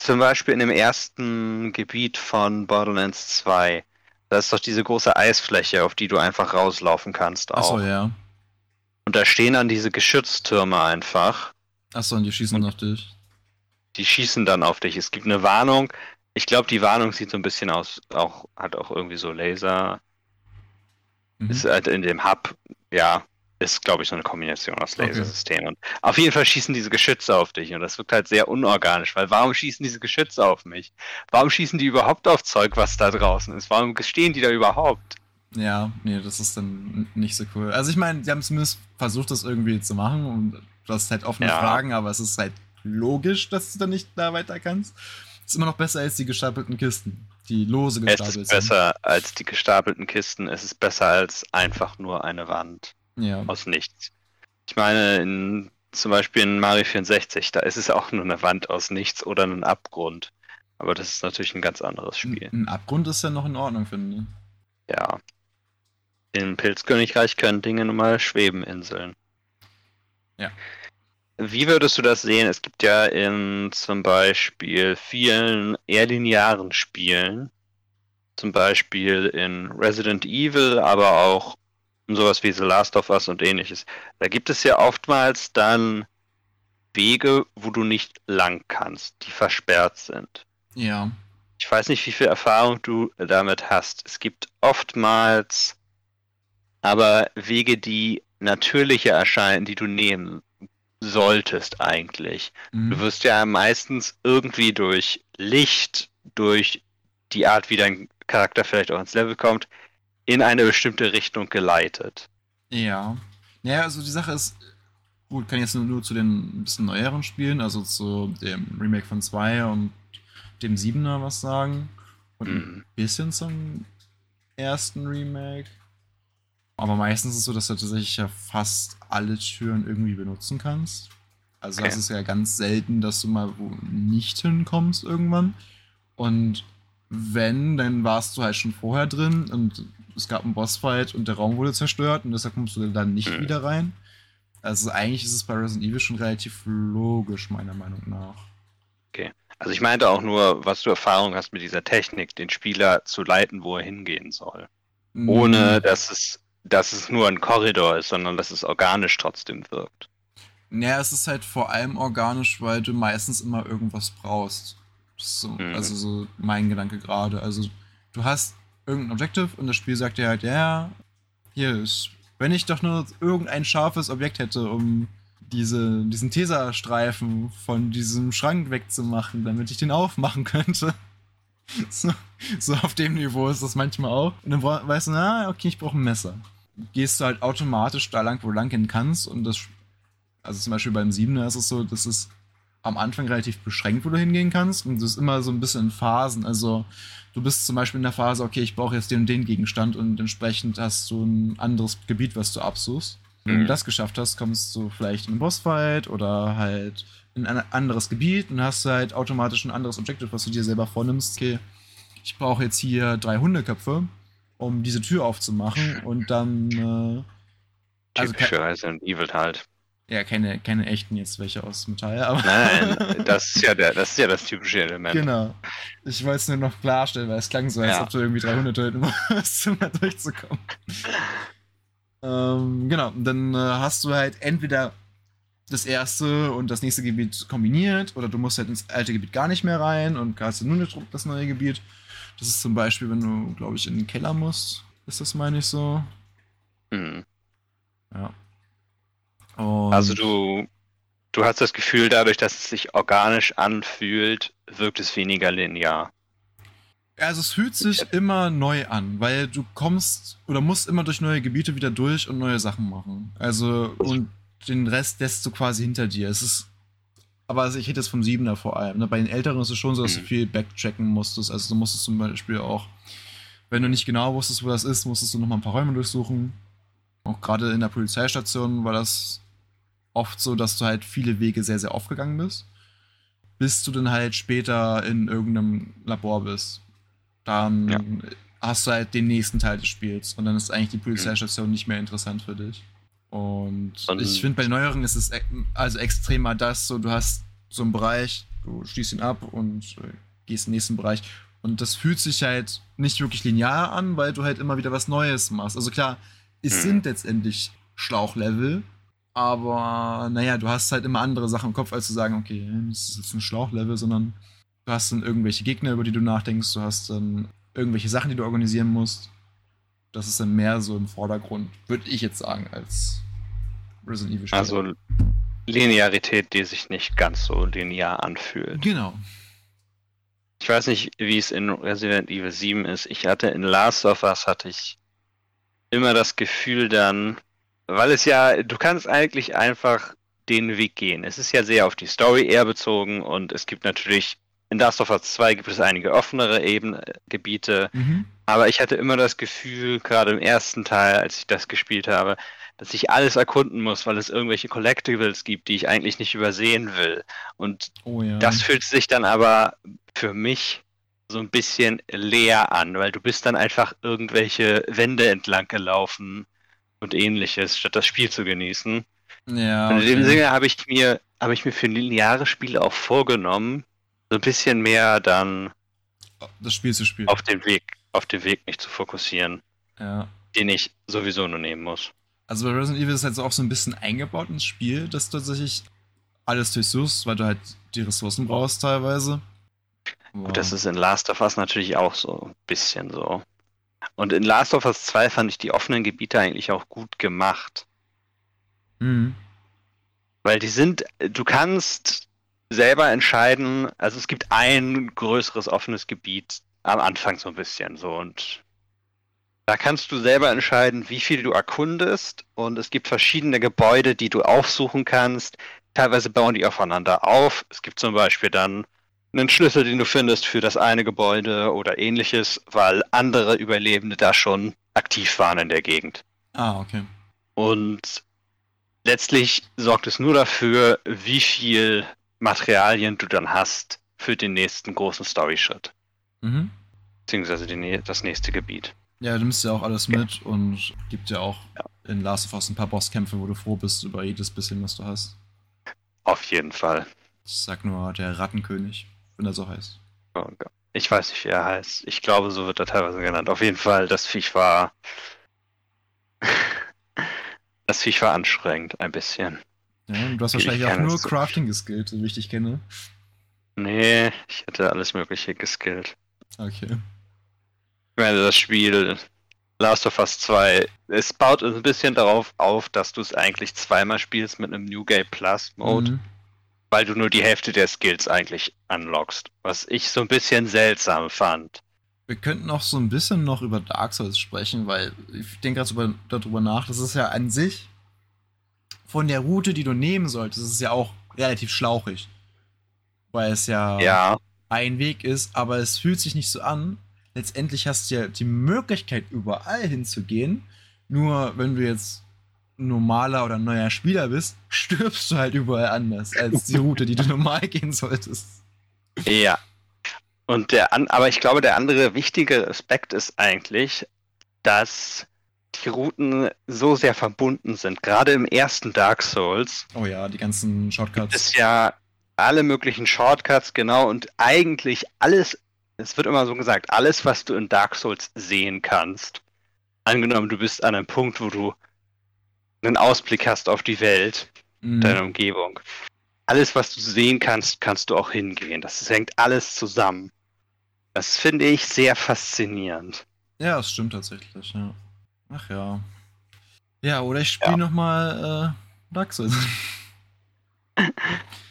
zum Beispiel in dem ersten Gebiet von Borderlands 2, da ist doch diese große Eisfläche, auf die du einfach rauslaufen kannst. Auch. Achso, ja. Und da stehen dann diese Geschütztürme einfach. Achso, und die schießen und auf dich. Die schießen dann auf dich. Es gibt eine Warnung. Ich glaube, die Warnung sieht so ein bisschen aus, auch, hat auch irgendwie so Laser. Mhm. Ist halt in dem Hub, ja, ist, glaube ich, so eine Kombination aus Lasersystemen. Okay. Und auf jeden Fall schießen diese Geschütze auf dich. Und das wirkt halt sehr unorganisch, weil warum schießen diese Geschütze auf mich? Warum schießen die überhaupt auf Zeug, was da draußen ist? Warum stehen die da überhaupt? Ja, nee, das ist dann nicht so cool. Also ich meine, die haben zumindest versucht, das irgendwie zu machen und du hast halt offene ja. Fragen, aber es ist halt logisch, dass du dann nicht da weiter kannst. Ist immer noch besser als die gestapelten Kisten, die lose gestapelt sind. Es ist besser sind. als die gestapelten Kisten, es ist besser als einfach nur eine Wand ja. aus nichts. Ich meine, in, zum Beispiel in Mario 64, da ist es auch nur eine Wand aus nichts oder ein Abgrund. Aber das ist natürlich ein ganz anderes Spiel. Ein, ein Abgrund ist ja noch in Ordnung, finde ich. Ja, im Pilzkönigreich können Dinge nun mal schweben, Inseln. Ja. Wie würdest du das sehen? Es gibt ja in zum Beispiel vielen eher linearen Spielen, zum Beispiel in Resident Evil, aber auch sowas wie The Last of Us und ähnliches. Da gibt es ja oftmals dann Wege, wo du nicht lang kannst, die versperrt sind. Ja. Ich weiß nicht, wie viel Erfahrung du damit hast. Es gibt oftmals aber Wege, die natürlicher erscheinen, die du nehmen solltest eigentlich. Mhm. Du wirst ja meistens irgendwie durch Licht, durch die Art, wie dein Charakter vielleicht auch ins Level kommt, in eine bestimmte Richtung geleitet. Ja. Ja, also die Sache ist, gut, kann jetzt nur, nur zu den bisschen neueren Spielen, also zu dem Remake von 2 und dem 7er was sagen. Und mhm. ein bisschen zum ersten Remake. Aber meistens ist es so, dass du tatsächlich ja fast alle Türen irgendwie benutzen kannst. Also okay. das ist ja ganz selten, dass du mal wo nicht hinkommst irgendwann. Und wenn, dann warst du halt schon vorher drin und es gab einen Bossfight und der Raum wurde zerstört und deshalb kommst du dann nicht Mhm. wieder rein. Also eigentlich ist es bei Resident Evil schon relativ logisch, meiner Meinung nach. Also ich meinte auch nur, was du Erfahrung hast mit dieser Technik, den Spieler zu leiten, wo er hingehen soll. Ohne Mhm. dass es, dass es nur ein Korridor ist, sondern dass es organisch trotzdem wirkt. Naja, es ist halt vor allem organisch, weil du meistens immer irgendwas brauchst. So, Mhm. Also so mein Gedanke gerade. Also du hast irgendein Objective und das Spiel sagt dir halt, ja, hier ist, wenn ich doch nur irgendein scharfes Objekt hätte, um diese, diesen Tesastreifen von diesem Schrank wegzumachen, damit ich den aufmachen könnte. So, so auf dem Niveau ist das manchmal auch. Und dann weißt du, na, okay, ich brauche ein Messer. Gehst du halt automatisch da lang, wo du lang gehen kannst und das also zum Beispiel beim 7er ist es so, dass es am Anfang relativ beschränkt, wo du hingehen kannst. Und das ist immer so ein bisschen in Phasen. Also du bist zum Beispiel in der Phase, okay, ich brauche jetzt den und den Gegenstand und entsprechend hast du ein anderes Gebiet, was du absuchst. Wenn du Mhm. das geschafft hast, kommst du vielleicht in einen Bossfight oder halt in ein anderes Gebiet und hast halt automatisch ein anderes Objective, was du dir selber vornimmst. Okay, ich brauche jetzt hier drei Hundeköpfe, um diese Tür aufzumachen und dann äh, Also Typisch für Resident Evil halt. Ja, keine, keine echten jetzt welche aus Metall, aber. Nein, das ist ja der, das ist ja das typische Element. Genau. Ich wollte es nur noch klarstellen, weil es klang so, als Ja. ob du irgendwie 300 töten musst, um da durchzukommen. ähm, genau, und dann äh, hast du halt entweder das erste und das nächste Gebiet kombiniert oder du musst halt ins alte Gebiet gar nicht mehr rein und hast nur das neue Gebiet. Das ist zum Beispiel, wenn du, glaube ich, in den Keller musst. Ist das, meine ich, so? Mhm. Ja. Und Also du, du hast das Gefühl, dadurch, dass es sich organisch anfühlt, wirkt es weniger linear. Also es fühlt sich immer neu an, weil du kommst oder musst immer durch neue Gebiete wieder durch und neue Sachen machen. Also und den Rest lässt du quasi hinter dir. Es ist aber also ich hätte es vom Siebener vor allem. Ne? Bei den Älteren ist es schon so, dass du Mhm. viel backchecken musstest. Also du musstest zum Beispiel auch, wenn du nicht genau wusstest, wo das ist, musstest du nochmal ein paar Räume durchsuchen. Auch gerade in der Polizeistation war das oft so, dass du halt viele Wege sehr, sehr aufgegangen bist. Bis du dann halt später in irgendeinem Labor bist. Dann Ja. hast du halt den nächsten Teil des Spiels und dann ist eigentlich die Polizeistation nicht mehr interessant für dich. Und, Und- ich finde, bei neueren ist es e- also extremer das, so du hast so einen Bereich, du schließt ihn ab und äh, gehst in den nächsten Bereich. Und das fühlt sich halt nicht wirklich linear an, weil du halt immer wieder was Neues machst. Also klar, es Mhm. sind letztendlich Schlauchlevel, aber naja, du hast halt immer andere Sachen im Kopf, als zu sagen, okay, das ist jetzt ein Schlauchlevel, sondern du hast dann irgendwelche Gegner, über die du nachdenkst, du hast dann irgendwelche Sachen, die du organisieren musst. Das ist dann mehr so im Vordergrund, würde ich jetzt sagen, als Resident Evil. Spiel. Also Linearität, die sich nicht ganz so linear anfühlt. genau. Ich weiß nicht, wie es in Resident Evil 7 ist. Ich hatte in Last of Us hatte ich immer das Gefühl dann, weil es ja, du kannst eigentlich einfach den Weg gehen. Es ist ja sehr auf die Story eher bezogen und es gibt natürlich in Last of Us 2 gibt es einige offenere Eben Gebiete, Mhm. aber ich hatte immer das Gefühl, gerade im ersten Teil, als ich das gespielt habe, dass ich alles erkunden muss, weil es irgendwelche Collectibles gibt, die ich eigentlich nicht übersehen will. Und Oh ja. das fühlt sich dann aber für mich so ein bisschen leer an, weil du bist dann einfach irgendwelche Wände entlang gelaufen und ähnliches, statt das Spiel zu genießen. ja, Und in dem okay. Sinne habe ich mir, habe ich mir für lineare Spiele auch vorgenommen, so ein bisschen mehr dann das Spiel zu spielen. auf den Weg, auf den Weg mich zu fokussieren, Ja. den ich sowieso nur nehmen muss. Also bei Resident Evil ist halt so auch so ein bisschen eingebaut ins Spiel, dass du tatsächlich alles durchsuchst, weil du halt die Ressourcen brauchst teilweise. Und das ist in Last of Us natürlich auch so ein bisschen so. Und in Last of Us 2 fand ich die offenen Gebiete eigentlich auch gut gemacht. Mhm. Weil die sind, du kannst selber entscheiden, also es gibt ein größeres offenes Gebiet am Anfang so ein bisschen so und da kannst du selber entscheiden, wie viel du erkundest und es gibt verschiedene Gebäude, die du aufsuchen kannst. Teilweise bauen die aufeinander auf. Es gibt zum Beispiel dann einen Schlüssel, den du findest für das eine Gebäude oder ähnliches, weil andere Überlebende da schon aktiv waren in der Gegend. Ah, okay. Und letztlich sorgt es nur dafür, wie viel Materialien du dann hast für den nächsten großen Story-Schritt. Mhm. beziehungsweise die, Nä- das nächste Gebiet. Ja, du nimmst ja auch alles mit und gibt ja auch Ja. in Last of Us ein paar Bosskämpfe, wo du froh bist über jedes bisschen, was du hast. Auf jeden Fall. Ich sag nur der Rattenkönig, wenn er so heißt. Ich weiß nicht, wie er heißt. Ich glaube, so wird er teilweise genannt. Auf jeden Fall, das Viech war. das Viech war anstrengend, ein bisschen. Ja, du hast Ich wahrscheinlich auch nur Crafting geskillt, so wie ich dich kenne. Nee, ich hätte alles Mögliche geskillt. Okay. Ich meine, das Spiel Last of Us 2, es baut ein bisschen darauf auf, dass du es eigentlich zweimal spielst mit einem New Game Plus Mode, Mhm. Weil du nur die Hälfte der Skills eigentlich unlockst. Was ich so ein bisschen seltsam fand. Wir könnten auch so ein bisschen noch über Dark Souls sprechen, weil ich denke gerade über- darüber nach. Das ist ja an sich von der Route, die du nehmen solltest, ist es ja auch relativ schlauchig. Weil es ja, Ja, ein Weg ist, aber es fühlt sich nicht so an. Letztendlich hast du ja die Möglichkeit, überall hinzugehen. Nur wenn du jetzt normaler oder neuer Spieler bist, stirbst du halt überall anders als die Route, die du normal gehen solltest. Ja. Und der an, aber ich glaube, der andere wichtige Aspekt ist eigentlich, dass die Routen so sehr verbunden sind. Gerade im ersten Dark Souls Oh ja, die ganzen Shortcuts. ist ja alle möglichen Shortcuts, genau, und eigentlich alles, es wird immer so gesagt, alles, was du in Dark Souls sehen kannst. Angenommen, du bist an einem Punkt, wo du einen Ausblick hast auf die Welt, Mhm. deine Umgebung. Alles, was du sehen kannst, kannst du auch hingehen. Das hängt alles zusammen. Das finde ich sehr faszinierend. Ja, das stimmt tatsächlich, ja. Ach ja. Ja, oder ich spiele Ja. nochmal äh, Dark Souls.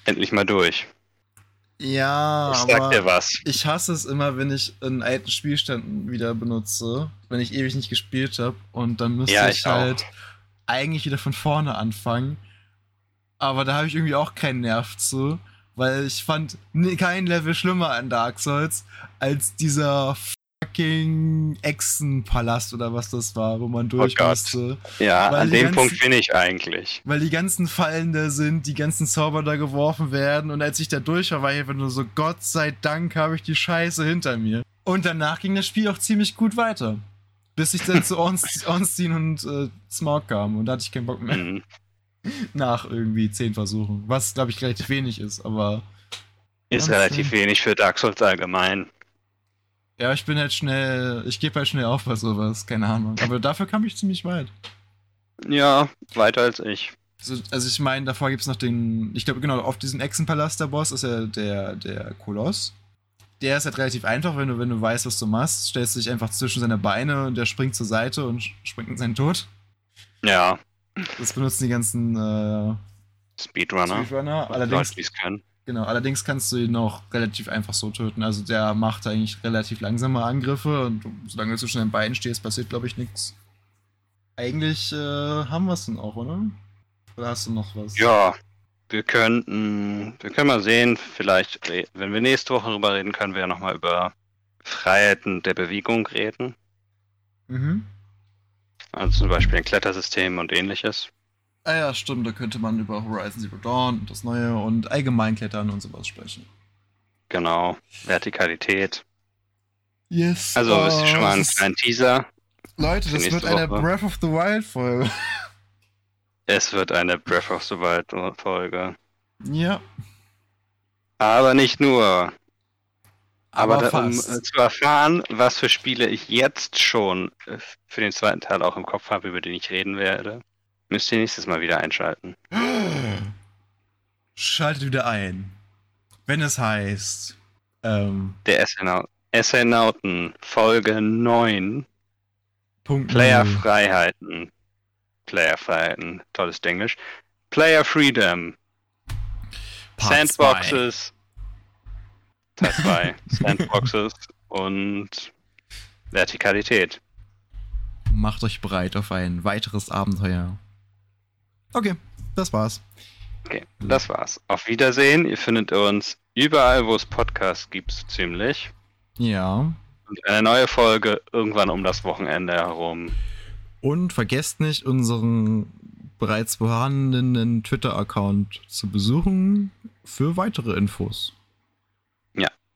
Endlich mal durch. ja, Ich sag dir aber was. ich hasse es immer, wenn ich einen alten Spielstand wieder benutze, wenn ich ewig nicht gespielt habe und dann müsste Ja, ich, ich auch. Eigentlich wieder von vorne anfangen. Aber da habe ich irgendwie auch keinen Nerv zu, weil ich fand kein Level schlimmer an Dark Souls als dieser fucking Echsenpalast oder was das war, wo man durch Gott. musste. Ja, weil an dem ganzen- Punkt bin ich eigentlich. Weil die ganzen Fallen da sind, die ganzen Zauber da geworfen werden und als ich da durch war, war ich einfach nur so, Gott sei Dank habe ich die Scheiße hinter mir. Und danach ging das Spiel auch ziemlich gut weiter. Bis ich dann zu Orns- Ornstein und äh, Smaug kam und da hatte ich keinen Bock mehr Mhm. nach irgendwie zehn Versuchen. Was, glaube ich, relativ wenig ist, aber Ist relativ schön. wenig für Dark Souls allgemein. ja, ich bin halt schnell, ich gebe halt schnell auf bei sowas, keine Ahnung. Aber dafür kam ich ziemlich weit. Ja, weiter als ich. Also, also ich meine, davor gibt es noch den, ich glaube genau, auf diesem Echsenpalast der Boss ist ja der, der Koloss. Der ist halt relativ einfach, wenn du, wenn du weißt, was du machst, stellst du dich einfach zwischen seine Beine und der springt zur Seite und springt in seinen Tod. Ja, Das benutzen die ganzen äh, Speedrunner. Speedrunner. Leute, Allerdings, es können. genau, allerdings kannst du ihn auch relativ einfach so töten. Also der macht eigentlich relativ langsame Angriffe und solange du zwischen den Beinen stehst, passiert glaube ich nichts. Eigentlich äh, haben wir es dann auch, oder? Oder hast du noch was? Ja, wir könnten, wir können mal sehen, vielleicht, wenn wir nächste Woche darüber reden, können wir ja nochmal über Freiheiten der Bewegung reden. Mhm. Also zum Beispiel ein Klettersystem und ähnliches. Ah ja, stimmt, da könnte man über Horizon Zero Dawn und das Neue und allgemein klettern und sowas sprechen. Genau. Vertikalität. Yes. Also oh, ist schon mal ein kleiner Teaser. Leute, das wird eine Woche. Breath of the Wild Folge. Es wird eine Breath of the Wild Folge. ja, Aber nicht nur. Aber, aber, da, um äh, zu erfahren, was für Spiele ich jetzt schon äh, für den zweiten Teil auch im Kopf habe, über den ich reden werde, müsst ihr nächstes Mal wieder einschalten. Schaltet wieder ein. Wenn es heißt. Ähm, Der SNau SNauten Folge 9 Punkt Playerfreiheiten. Playerfreiheiten, tolles Englisch. Player Freedom. Part Sandboxes. Teil 2. Sandboxes und Vertikalität. Macht euch bereit auf ein weiteres Abenteuer. Okay, das war's. Okay, das war's. Auf Wiedersehen. Ihr findet uns überall, wo es Podcasts gibt, so ziemlich. Ja. Und eine neue Folge irgendwann um das Wochenende herum. Und vergesst nicht, unseren bereits vorhandenen Twitter-Account zu besuchen für weitere Infos.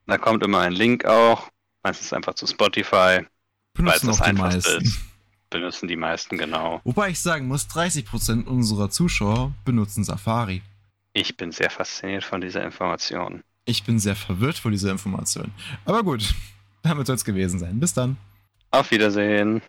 Da kommt immer ein Link auch Meistens einfach zu Spotify, weil es Benutzen auch die einfachste meisten. ist. Benutzen die meisten, genau. Wobei ich sagen muss, 30% unserer Zuschauer benutzen Safari. Ich bin sehr fasziniert von dieser Information. Ich bin sehr verwirrt von dieser Information. Aber gut, damit soll es gewesen sein. Bis dann. Auf Wiedersehen.